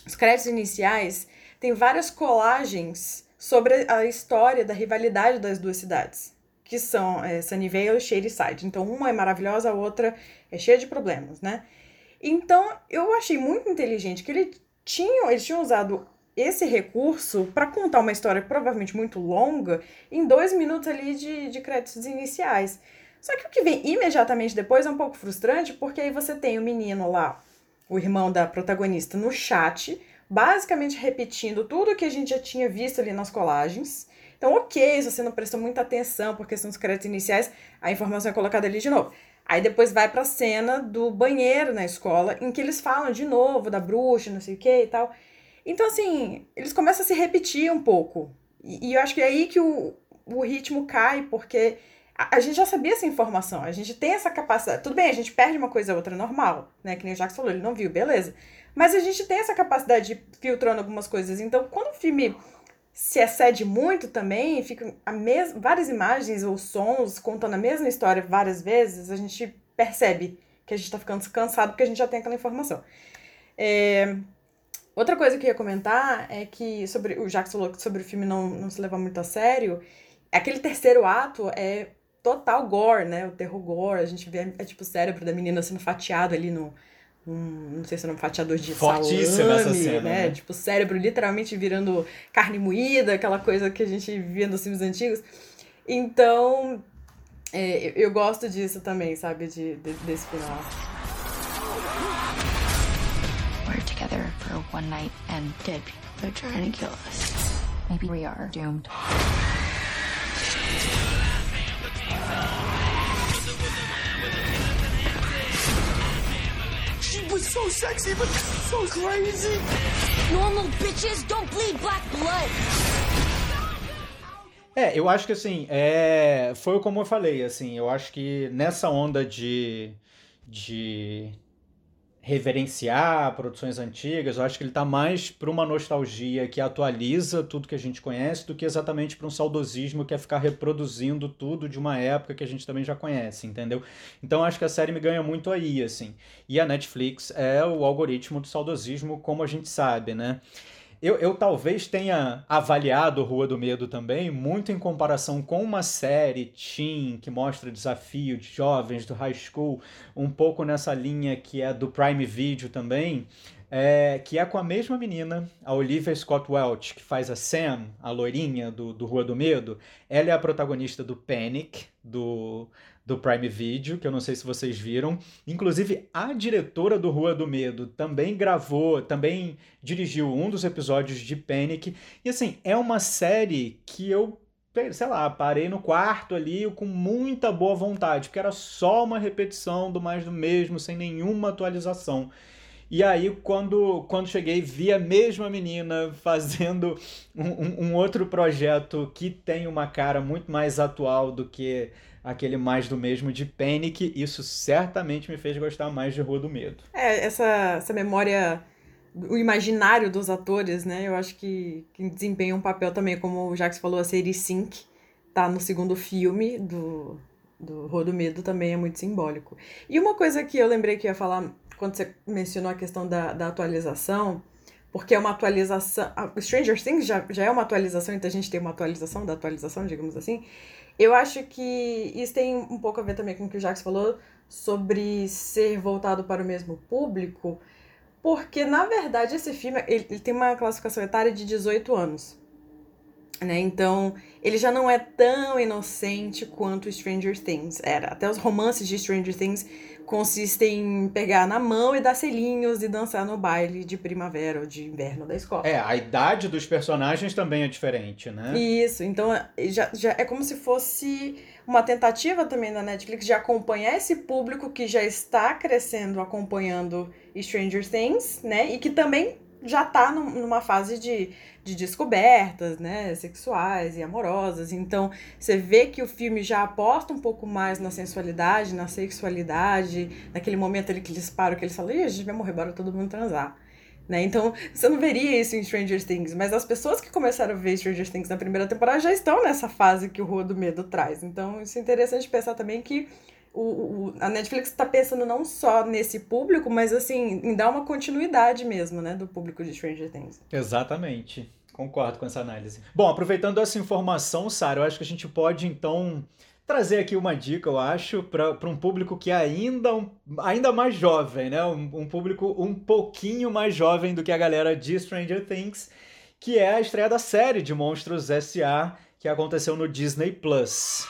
Os créditos iniciais tem várias colagens sobre a história da rivalidade das duas cidades. Que são é, Sunnyvale e Shadyside. Então, uma é maravilhosa, a outra é cheia de problemas, né? Então, eu achei muito inteligente que ele tinha, eles tinham usado esse recurso para contar uma história provavelmente muito longa em dois minutos ali de, de créditos iniciais. Só que o que vem imediatamente depois é um pouco frustrante, porque aí você tem o menino lá, o irmão da protagonista, no chat, basicamente repetindo tudo que a gente já tinha visto ali nas colagens. Então, ok, se você não prestou muita atenção porque são os créditos iniciais, a informação é colocada ali de novo. Aí depois vai pra cena do banheiro na escola, em que eles falam de novo da bruxa, não sei o que e tal. Então, assim, eles começam a se repetir um pouco. E, e eu acho que é aí que o, o ritmo cai, porque a, gente já sabia essa informação, a gente tem essa capacidade. Tudo bem, a gente perde uma coisa ou outra normal, né? Que nem o Jacques falou, ele não viu, beleza. Mas a gente tem essa capacidade de filtrando algumas coisas. Então, quando o filme se excede muito também, fica a mes várias imagens ou sons contando a mesma história várias vezes, a gente percebe que a gente tá ficando cansado porque a gente já tem aquela informação. É, Outra coisa que eu ia comentar é que sobre o Jacques falou sobre o filme não, não se levar muito a sério. Aquele terceiro ato é total gore, né? O terror gore. A gente vê é, tipo o cérebro da menina sendo fatiado ali no. Um, não sei se é um fatiador de Fortíssima salame, essa cena, né? né? Tipo, o cérebro literalmente virando carne moída, aquela coisa que a gente via nos filmes antigos. Então, é, eu gosto disso também, sabe? De, de, desse final. together for one night and dead people are trying to kill us. Maybe we are doomed. She was so sexy, but so crazy. Normal bitches don't bleed black blood. É, eu acho que assim, é... foi como eu falei, assim, eu acho que nessa onda de, de reverenciar produções antigas, eu acho que ele está mais para uma nostalgia que atualiza tudo que a gente conhece do que exatamente para um saudosismo que é ficar reproduzindo tudo de uma época que a gente também já conhece, entendeu? Então acho que a série me ganha muito aí, assim. E a Netflix é o algoritmo do saudosismo, como a gente sabe, né? Eu, eu talvez tenha avaliado Rua do Medo também, muito em comparação com uma série teen que mostra desafio de jovens do high school, um pouco nessa linha que é do Prime Video também, é, que é com a mesma menina, a Olivia Scott Welch, que faz a Sam, a loirinha do, do Rua do Medo. Ela é a protagonista do Panic, do, do Prime Video, que eu não sei se vocês viram. Inclusive, a diretora do Rua do Medo também gravou, também dirigiu um dos episódios de Panic. E assim, é uma série que eu, sei lá, parei no quarto ali com muita boa vontade, porque era só uma repetição do mais do mesmo, sem nenhuma atualização. E aí, quando, quando cheguei, vi a mesma menina fazendo um, um, outro projeto que tem uma cara muito mais atual do que aquele mais do mesmo de Panic, isso certamente me fez gostar mais de Rua do Medo. É, essa, essa memória, o imaginário dos atores, né? Eu acho que, que desempenha um papel também, como o Jax falou, a série Sync tá no segundo filme do, do Rua do Medo também é muito simbólico. E uma coisa que eu lembrei que ia falar quando você mencionou a questão da, da atualização, porque é uma atualização. Stranger Things já, já é uma atualização, então a gente tem uma atualização da atualização, digamos assim. Eu acho que isso tem um pouco a ver também com o que o Jacques falou sobre ser voltado para o mesmo público, porque na verdade esse filme ele, ele tem uma classificação etária de 18 anos. né? Então, ele já não é tão inocente quanto Stranger Things era. Até os romances de Stranger Things consistem em pegar na mão e dar selinhos e dançar no baile de primavera ou de inverno da escola. É, a idade dos personagens também é diferente, né? Isso, então já, já é como se fosse uma tentativa também da Netflix de acompanhar esse público que já está crescendo acompanhando Stranger Things, né? E que também já tá numa fase de, de descobertas, né, sexuais e amorosas. Então, você vê que o filme já aposta um pouco mais na sensualidade, na sexualidade, naquele momento ali que eles param, que eles falam, Ih, a gente vai morrer, bora todo mundo transar. Né? Então, você não veria isso em Stranger Things, mas as pessoas que começaram a ver Stranger Things na primeira temporada já estão nessa fase que o Rua do Medo traz. Então, isso é interessante pensar também que o, o, a Netflix está pensando não só nesse público, mas assim, em dar uma continuidade mesmo, né, do público de Stranger Things. Exatamente. Concordo com essa análise. Bom, aproveitando essa informação, Sara, eu acho que a gente pode então trazer aqui uma dica, eu acho, para um público que é ainda, um, ainda mais jovem, né? Um, um, público um pouquinho mais jovem do que a galera de Stranger Things, que é a estreia da série de Monstros S.A., que aconteceu no Disney Plus.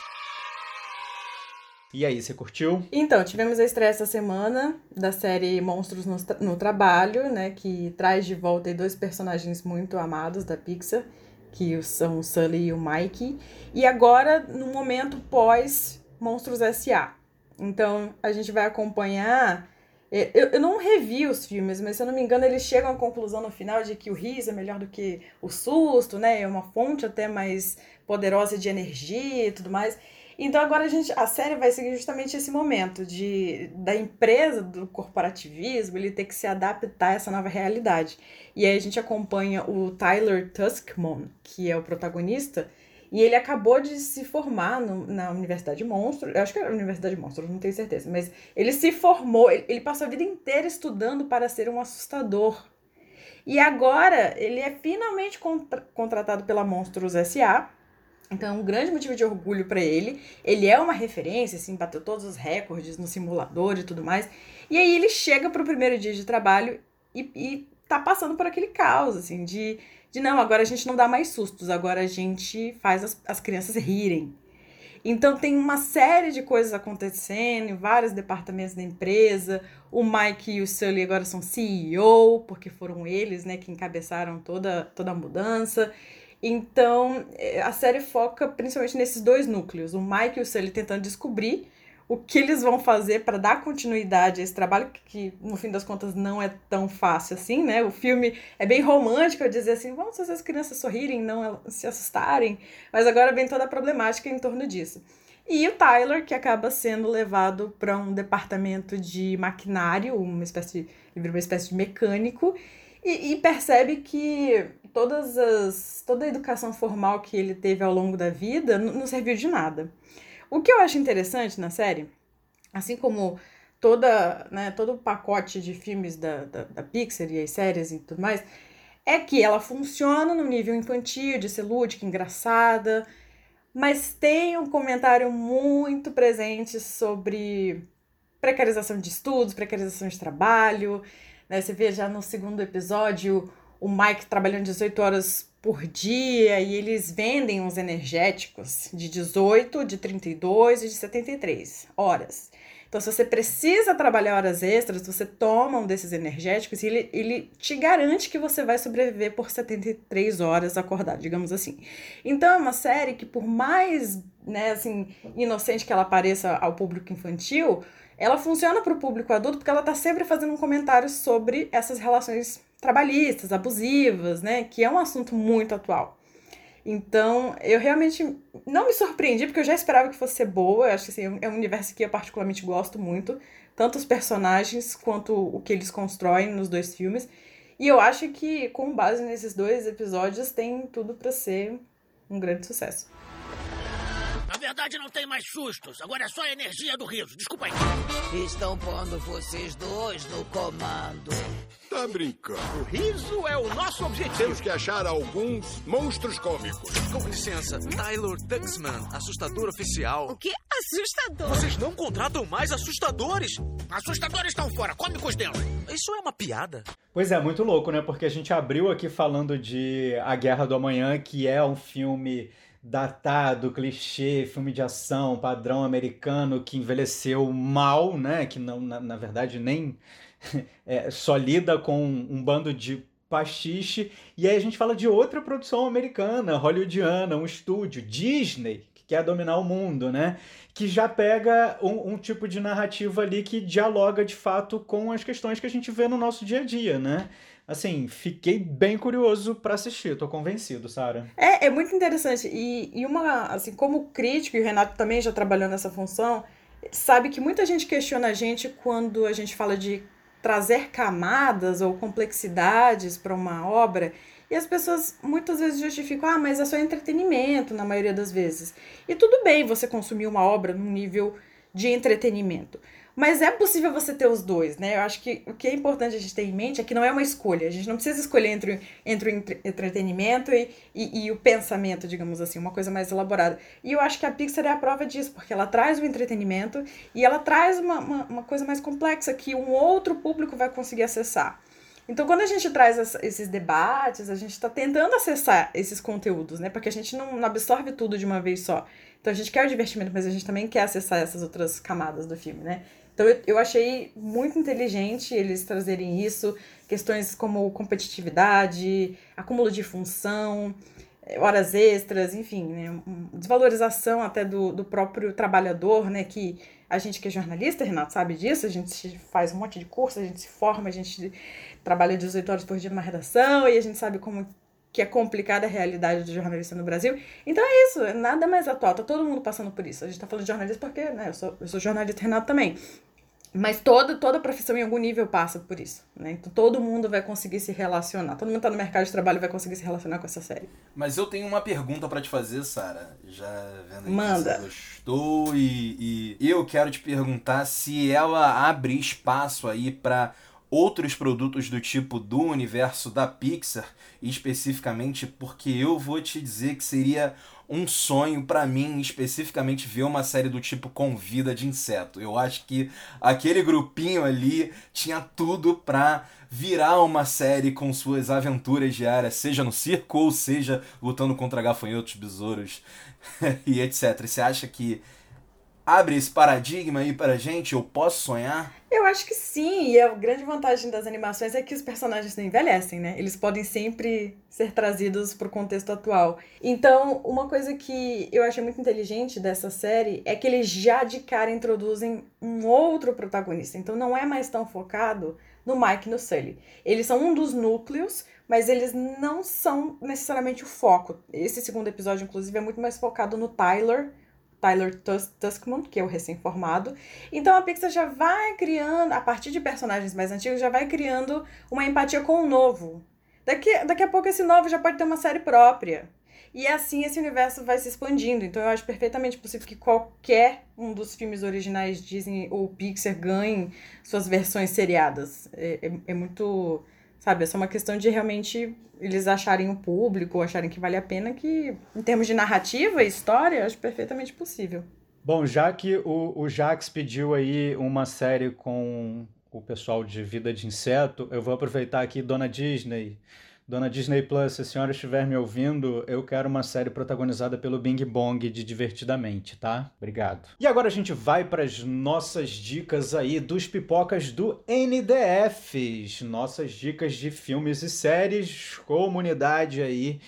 E aí, você curtiu? Então, tivemos a estreia essa semana da série Monstros no, no Trabalho, né? Que traz de volta dois personagens muito amados da Pixar, que são o Sully e o Mike. E agora, no momento pós Monstros S.A. Então, a gente vai acompanhar. É, eu, eu não revi os filmes, mas se eu não me engano, eles chegam à conclusão no final de que o riso é melhor do que o susto, né? É uma fonte até mais poderosa de energia e tudo mais. Então agora a gente, a série vai seguir justamente esse momento de da empresa, do corporativismo, ele ter que se adaptar a essa nova realidade. E aí a gente acompanha o Tyler Tuskmon, que é o protagonista, e ele acabou de se formar no, na Universidade Monstro, eu acho que era a Universidade Monstro, não tenho certeza, mas ele se formou, ele, ele passou a vida inteira estudando para ser um assustador. E agora ele é finalmente contra, contratado pela Monstros S.A., então, é um grande motivo de orgulho para ele. Ele é uma referência, assim, bateu todos os recordes no simulador e tudo mais. E aí ele chega pro primeiro dia de trabalho e, e tá passando por aquele caos, assim, de, de não, agora a gente não dá mais sustos, agora a gente faz as, as crianças rirem. Então tem uma série de coisas acontecendo em vários departamentos da empresa. O Mike e o Sully agora são CEO, porque foram eles, né, que encabeçaram toda, toda a mudança. Então, é, a série foca principalmente nesses dois núcleos, o Mike e o Sully tentando descobrir o que eles vão fazer para dar continuidade a esse trabalho, que no fim das contas não é tão fácil assim, né? O filme é bem romântico, eu dizer assim, vamos fazer as crianças sorrirem, não se assustarem, mas agora vem toda a problemática em torno disso. E o Tyler, que acaba sendo levado para um departamento de maquinário, uma espécie de, uma espécie de mecânico, e, e percebe que todas as, toda a educação formal que ele teve ao longo da vida não serviu de nada. O que eu acho interessante na série, assim como toda, né, todo o pacote de filmes da, da, da Pixar e as séries e tudo mais, é que ela funciona no nível infantil, de ser lúdica, engraçada, mas tem um comentário muito presente sobre precarização de estudos, precarização de trabalho. Né? Você vê já no segundo episódio o Mike trabalhando 18 horas por dia e eles vendem uns energéticos de 18, de 32 e de 73 horas. Então, se você precisa trabalhar horas extras, você toma um desses energéticos e ele, ele te garante que você vai sobreviver por 73 horas acordado, digamos assim. Então, é uma série que, por mais né, assim, inocente que ela pareça ao público infantil, ela funciona para o público adulto porque ela está sempre fazendo um comentário sobre essas relações trabalhistas, abusivas, né? Que é um assunto muito atual. Então, eu realmente não me surpreendi, porque eu já esperava que fosse ser boa. Eu acho que assim, é um universo que eu particularmente gosto muito. Tanto os personagens quanto o que eles constroem nos dois filmes. E eu acho que, com base nesses dois episódios, tem tudo para ser um grande sucesso. Verdade, não tem mais sustos. Agora é só a energia do riso. Desculpa aí. Estão pondo vocês dois no comando. Tá brincando. O riso é o nosso objetivo. Temos que achar alguns monstros cômicos. Com licença, Tyler Duxman, assustador oficial. O que? Assustador? Vocês não contratam mais assustadores? Assustadores estão fora, cômicos dentro. Isso é uma piada. Pois é, muito louco, né? Porque a gente abriu aqui falando de A Guerra do Amanhã, que é um filme datado, clichê, filme de ação, padrão americano que envelheceu mal, né? Que não, na, na verdade, nem <laughs> é, só lida com um bando de pastiche. E aí a gente fala de outra produção americana, hollywoodiana, um estúdio, Disney, que quer dominar o mundo, né? Que já pega um, um tipo de narrativa ali que dialoga de fato com as questões que a gente vê no nosso dia a dia, né? Assim, fiquei bem curioso para assistir, tô convencido, Sara. É, é muito interessante. E, e uma, assim, como crítico, e o Renato também já trabalhou nessa função, sabe que muita gente questiona a gente quando a gente fala de trazer camadas ou complexidades para uma obra. E as pessoas muitas vezes justificam, ah, mas é só entretenimento, na maioria das vezes. E tudo bem você consumir uma obra num nível de entretenimento. Mas é possível você ter os dois, né? Eu acho que o que é importante a gente ter em mente é que não é uma escolha. A gente não precisa escolher entre, entre o entretenimento e, e, e, o pensamento, digamos assim, uma coisa mais elaborada. E eu acho que a Pixar é a prova disso, porque ela traz o entretenimento e ela traz uma, uma, uma coisa mais complexa que um outro público vai conseguir acessar. Então, quando a gente traz esses debates, a gente está tentando acessar esses conteúdos, né? Porque a gente não absorve tudo de uma vez só. Então, a gente quer o divertimento, mas a gente também quer acessar essas outras camadas do filme, né? Então eu, eu achei muito inteligente eles trazerem isso, questões como competitividade, acúmulo de função, eh, horas extras, enfim, né, desvalorização até do, do próprio trabalhador, né, que a gente que é jornalista, Renato, sabe disso, a gente faz um monte de curso, a gente se forma, a gente trabalha 18 horas por dia numa redação e a gente sabe como que é complicada a realidade do jornalista no Brasil. Então é isso, é nada mais atual, tá todo mundo passando por isso. A gente tá falando de jornalista porque, né, eu sou, eu sou jornalista Renato também. Mas toda, toda profissão em algum nível passa por isso, né? Então todo mundo vai conseguir se relacionar. Todo mundo tá no mercado de trabalho vai conseguir se relacionar com essa série. Mas eu tenho uma pergunta para te fazer, Sara. Já vendo que Manda. você gostou e, e eu quero te perguntar se ela abre espaço aí para outros produtos do tipo do universo da Pixar, especificamente porque eu vou te dizer que seria um sonho para mim, especificamente, ver uma série do tipo com vida de inseto. Eu acho que aquele grupinho ali tinha tudo pra virar uma série com suas aventuras diárias, seja no circo ou seja lutando contra gafanhotos, besouros <laughs> e etc. Você acha que abre esse paradigma aí pra gente? Eu posso sonhar? Eu acho que sim, e a grande vantagem das animações é que os personagens não envelhecem, né? Eles podem sempre ser trazidos para o contexto atual. Então, uma coisa que eu achei muito inteligente dessa série é que eles já de cara introduzem um outro protagonista. Então, não é mais tão focado no Mike e no Sully. Eles são um dos núcleos, mas eles não são necessariamente o foco. Esse segundo episódio, inclusive, é muito mais focado no Tyler, Tyler Tuskman, que é o recém-formado. Então a Pixar já vai criando, a partir de personagens mais antigos, já vai criando uma empatia com o novo. Daqui, daqui a pouco esse novo já pode ter uma série própria. E assim esse universo vai se expandindo. Então eu acho perfeitamente possível que qualquer um dos filmes originais Disney ou Pixar ganhe suas versões seriadas. É, é, é muito Sabe, é só uma questão de realmente eles acharem o público, acharem que vale a pena, que em termos de narrativa e história, acho perfeitamente possível. Bom, já que o, o Jax pediu aí uma série com o pessoal de Vida de Inseto, eu vou aproveitar aqui, Dona Disney, Dona Disney Plus, se a senhora estiver me ouvindo, eu quero uma série protagonizada pelo Bing Bong de Divertidamente, tá? Obrigado. E agora a gente vai para as nossas dicas aí dos pipocas do NDFs. Nossas dicas de filmes e séries, comunidade aí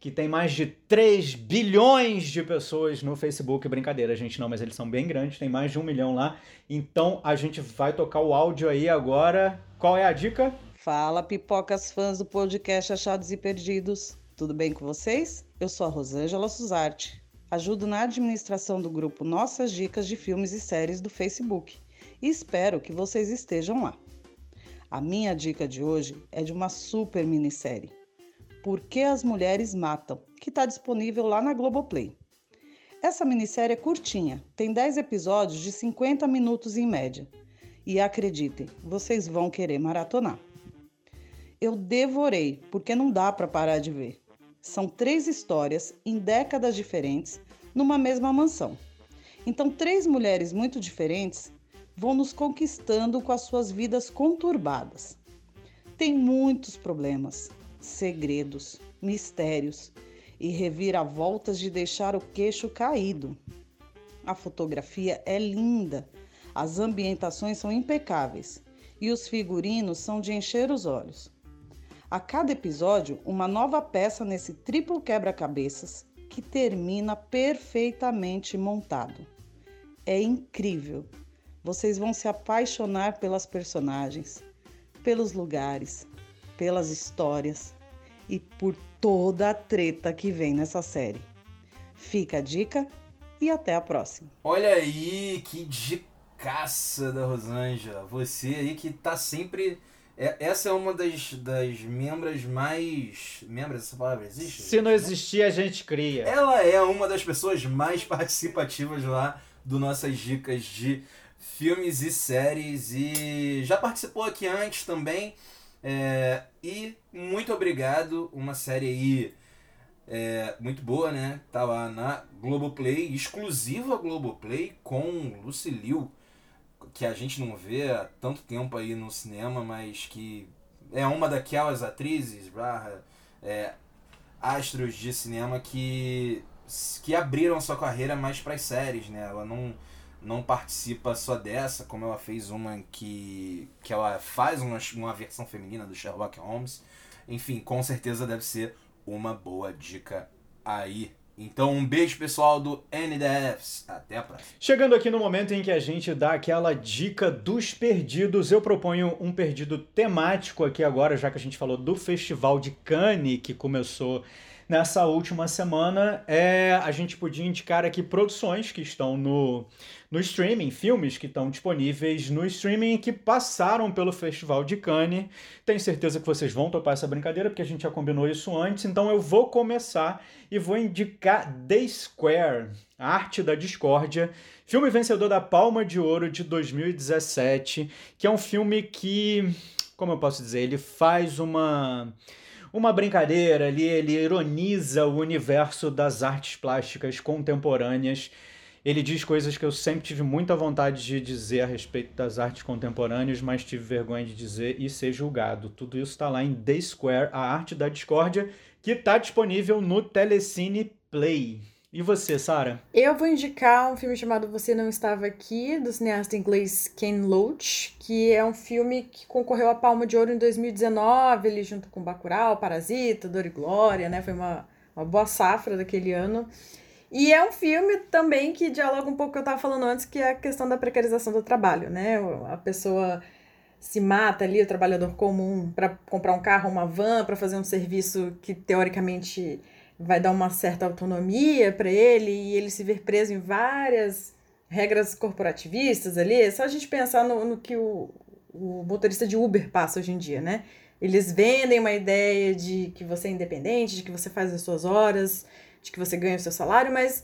que tem mais de 3 bilhões de pessoas no Facebook. Brincadeira, gente, não, mas eles são bem grandes, tem mais de um milhão lá. Então a gente vai tocar o áudio aí agora. Qual é a dica? Fala, pipocas fãs do podcast Achados e Perdidos. Tudo bem com vocês? Eu sou a Rosângela Suzarte. Ajudo na administração do grupo Nossas Dicas de Filmes e Séries do Facebook e espero que vocês estejam lá. A minha dica de hoje é de uma super minissérie, Por que as Mulheres Matam, que está disponível lá na Globoplay. Essa minissérie é curtinha, tem 10 episódios de 50 minutos em média. E acreditem, vocês vão querer maratonar. Eu devorei, porque não dá para parar de ver. São três histórias em décadas diferentes numa mesma mansão. Então, três mulheres muito diferentes vão nos conquistando com as suas vidas conturbadas. Tem muitos problemas, segredos, mistérios e reviravoltas de deixar o queixo caído. A fotografia é linda, as ambientações são impecáveis e os figurinos são de encher os olhos. A cada episódio, uma nova peça nesse triplo quebra-cabeças que termina perfeitamente montado. É incrível. Vocês vão se apaixonar pelas personagens, pelos lugares, pelas histórias e por toda a treta que vem nessa série. Fica a dica e até a próxima. Olha aí, que dicaça da Rosângela. Você aí que tá sempre. É- Essa é uma das, das membras mais. Membros, essa palavra existe? Se não existir, a gente cria. Ela é uma das pessoas mais <laughs> participativas lá do Nossas Dicas de Filmes e Séries. E já participou aqui antes também. É, e muito obrigado. Uma série aí é, muito boa, né? Tá lá na Globoplay, exclusiva Globoplay com Lucy Liu, que a gente não vê há tanto tempo aí no cinema, mas que é uma daquelas atrizes, barra, é, astros de cinema que, que abriram sua carreira mais para as séries, né? Ela não, não participa só dessa, como ela fez uma que, que ela faz uma, uma versão feminina do Sherlock Holmes. Enfim, com certeza deve ser uma boa dica aí. Então, um beijo pessoal do NDFs. Até a próxima. Chegando aqui no momento em que a gente dá aquela dica dos perdidos, eu proponho um perdido temático aqui agora, já que a gente falou do Festival de Cannes, que começou nessa última semana. É, a gente podia indicar aqui produções que estão no, no streaming, filmes que estão disponíveis no streaming que passaram pelo Festival de Cannes. Tenho certeza que vocês vão topar essa brincadeira, porque a gente já combinou isso antes. Então eu vou começar e vou indicar The Square, a Arte da Discórdia, filme vencedor da Palma de Ouro de 2017, que é um filme que, como eu posso dizer, ele faz uma uma brincadeira ali, ele ironiza o universo das artes plásticas contemporâneas. Ele diz coisas que eu sempre tive muita vontade de dizer a respeito das artes contemporâneas, mas tive vergonha de dizer e ser julgado. Tudo isso está lá em The Square, a arte da discórdia, que está disponível no Telecine Play. E você, Sara? Eu vou indicar um filme chamado Você Não Estava Aqui, do cineasta inglês Ken Loach, que é um filme que concorreu à Palma de Ouro em 2019, ele junto com Bacurau, Parasita, Dor e Glória, né? Foi uma, uma boa safra daquele ano. E é um filme também que dialoga um pouco com o que eu estava falando antes, que é a questão da precarização do trabalho, né? A pessoa se mata ali, o trabalhador comum, para comprar um carro, uma van, para fazer um serviço que teoricamente vai dar uma certa autonomia para ele e ele se ver preso em várias regras corporativistas ali. É só a gente pensar no, no que o, o motorista de Uber passa hoje em dia, né? Eles vendem uma ideia de que você é independente, de que você faz as suas horas, de que você ganha o seu salário, mas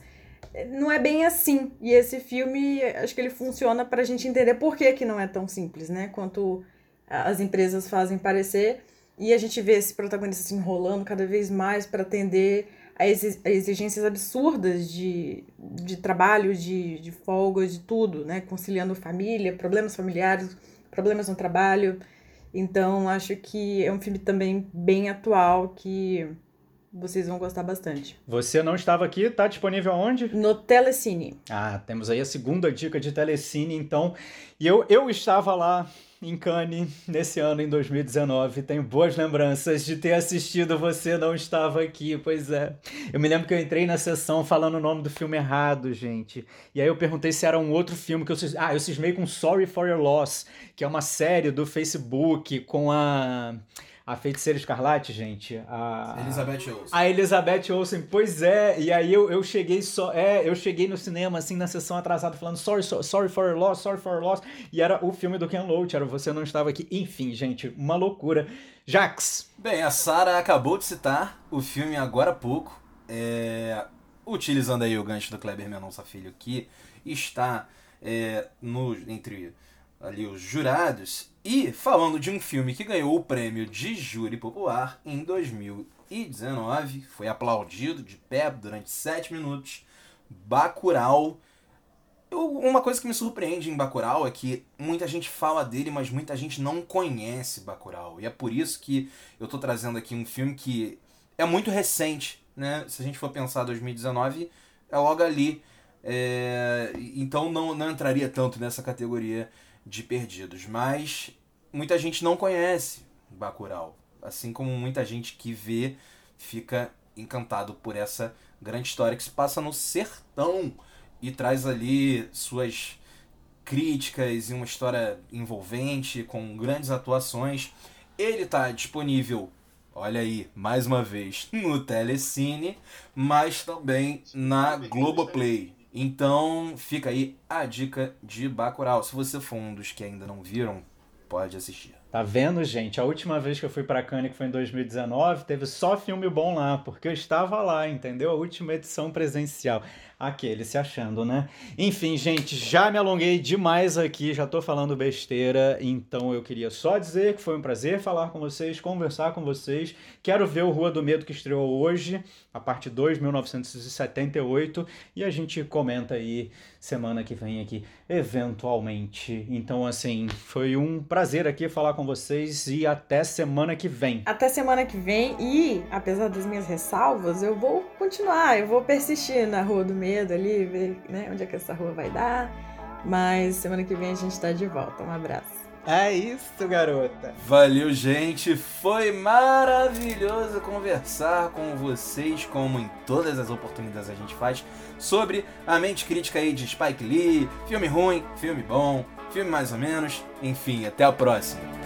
não é bem assim. E esse filme, acho que ele funciona para a gente entender por que, que não é tão simples, né? Quanto as empresas fazem parecer. E a gente vê esse protagonista se enrolando cada vez mais para atender a exigências absurdas de, de trabalho, de, de folga, de tudo, né? Conciliando família, problemas familiares, problemas no trabalho. Então, acho que é um filme também bem atual que vocês vão gostar bastante. Você não estava aqui, tá disponível onde? No Telecine. Ah, temos aí a segunda dica de Telecine, então. E eu, eu estava lá em Cannes nesse ano, em 2019. Tenho boas lembranças de ter assistido Você Não Estava Aqui, pois é. Eu me lembro que eu entrei na sessão falando o nome do filme errado, gente. E aí eu perguntei se era um outro filme que eu cismei. Ah, eu cismei com Sorry for Your Loss, que é uma série do Facebook com a a Feiticeira Escarlate, gente. A Elizabeth Olsen. A Elizabeth Olsen, pois é. E aí eu, eu cheguei só. É, eu cheguei no cinema, assim, na sessão atrasada, falando sorry, so, sorry for your loss, sorry for your loss. E era o filme do Ken Loach, era Você Não Estava Aqui. Enfim, gente, uma loucura. Jax. Bem, a Sara acabou de citar o filme agora há pouco. É... utilizando aí o gancho do Kleber Mendonça Filho, que está é, no, entre ali os jurados, e falando de um filme que ganhou o prêmio de júri popular em 2019, foi aplaudido de pé durante sete minutos, Bacurau. Eu, uma coisa que me surpreende em Bacurau é que muita gente fala dele, mas muita gente não conhece Bacurau. E é por isso que eu tô trazendo aqui um filme que é muito recente, né? Se a gente for pensar 2019, é logo ali. É... Então não, não entraria tanto nessa categoria de perdidos. Mas muita gente não conhece Bacurau. Assim como muita gente que vê fica encantado por essa grande história que se passa no sertão e traz ali suas críticas e uma história envolvente com grandes atuações. Ele está disponível, olha aí, mais uma vez, no Telecine, mas também na Globoplay. Então fica aí a dica de Bacurau. Se você for um dos que ainda não viram, pode assistir. Tá vendo, gente? A última vez que eu fui pra Cannes, que foi em 2019, teve só filme bom lá, porque eu estava lá, entendeu? A última edição presencial. Aquele se achando, né? Enfim, gente, já me alonguei demais aqui, já tô falando besteira, então eu queria só dizer que foi um prazer falar com vocês, conversar com vocês. Quero ver o Rua do Medo que estreou hoje, a parte 2, 1978, e a gente comenta aí semana que vem aqui, eventualmente. Então, assim, foi um prazer aqui falar com vocês e até semana que vem. Até semana que vem e, apesar das minhas ressalvas, eu vou continuar, eu vou persistir na Rua do Medo medo ali, ver né, onde é que essa rua vai dar. Mas semana que vem a gente tá de volta. Um abraço. É isso, garota. Valeu, gente. Foi maravilhoso conversar com vocês, como em todas as oportunidades a gente faz, sobre a mente crítica aí de Spike Lee, filme ruim, filme bom, filme mais ou menos. Enfim, até a próxima.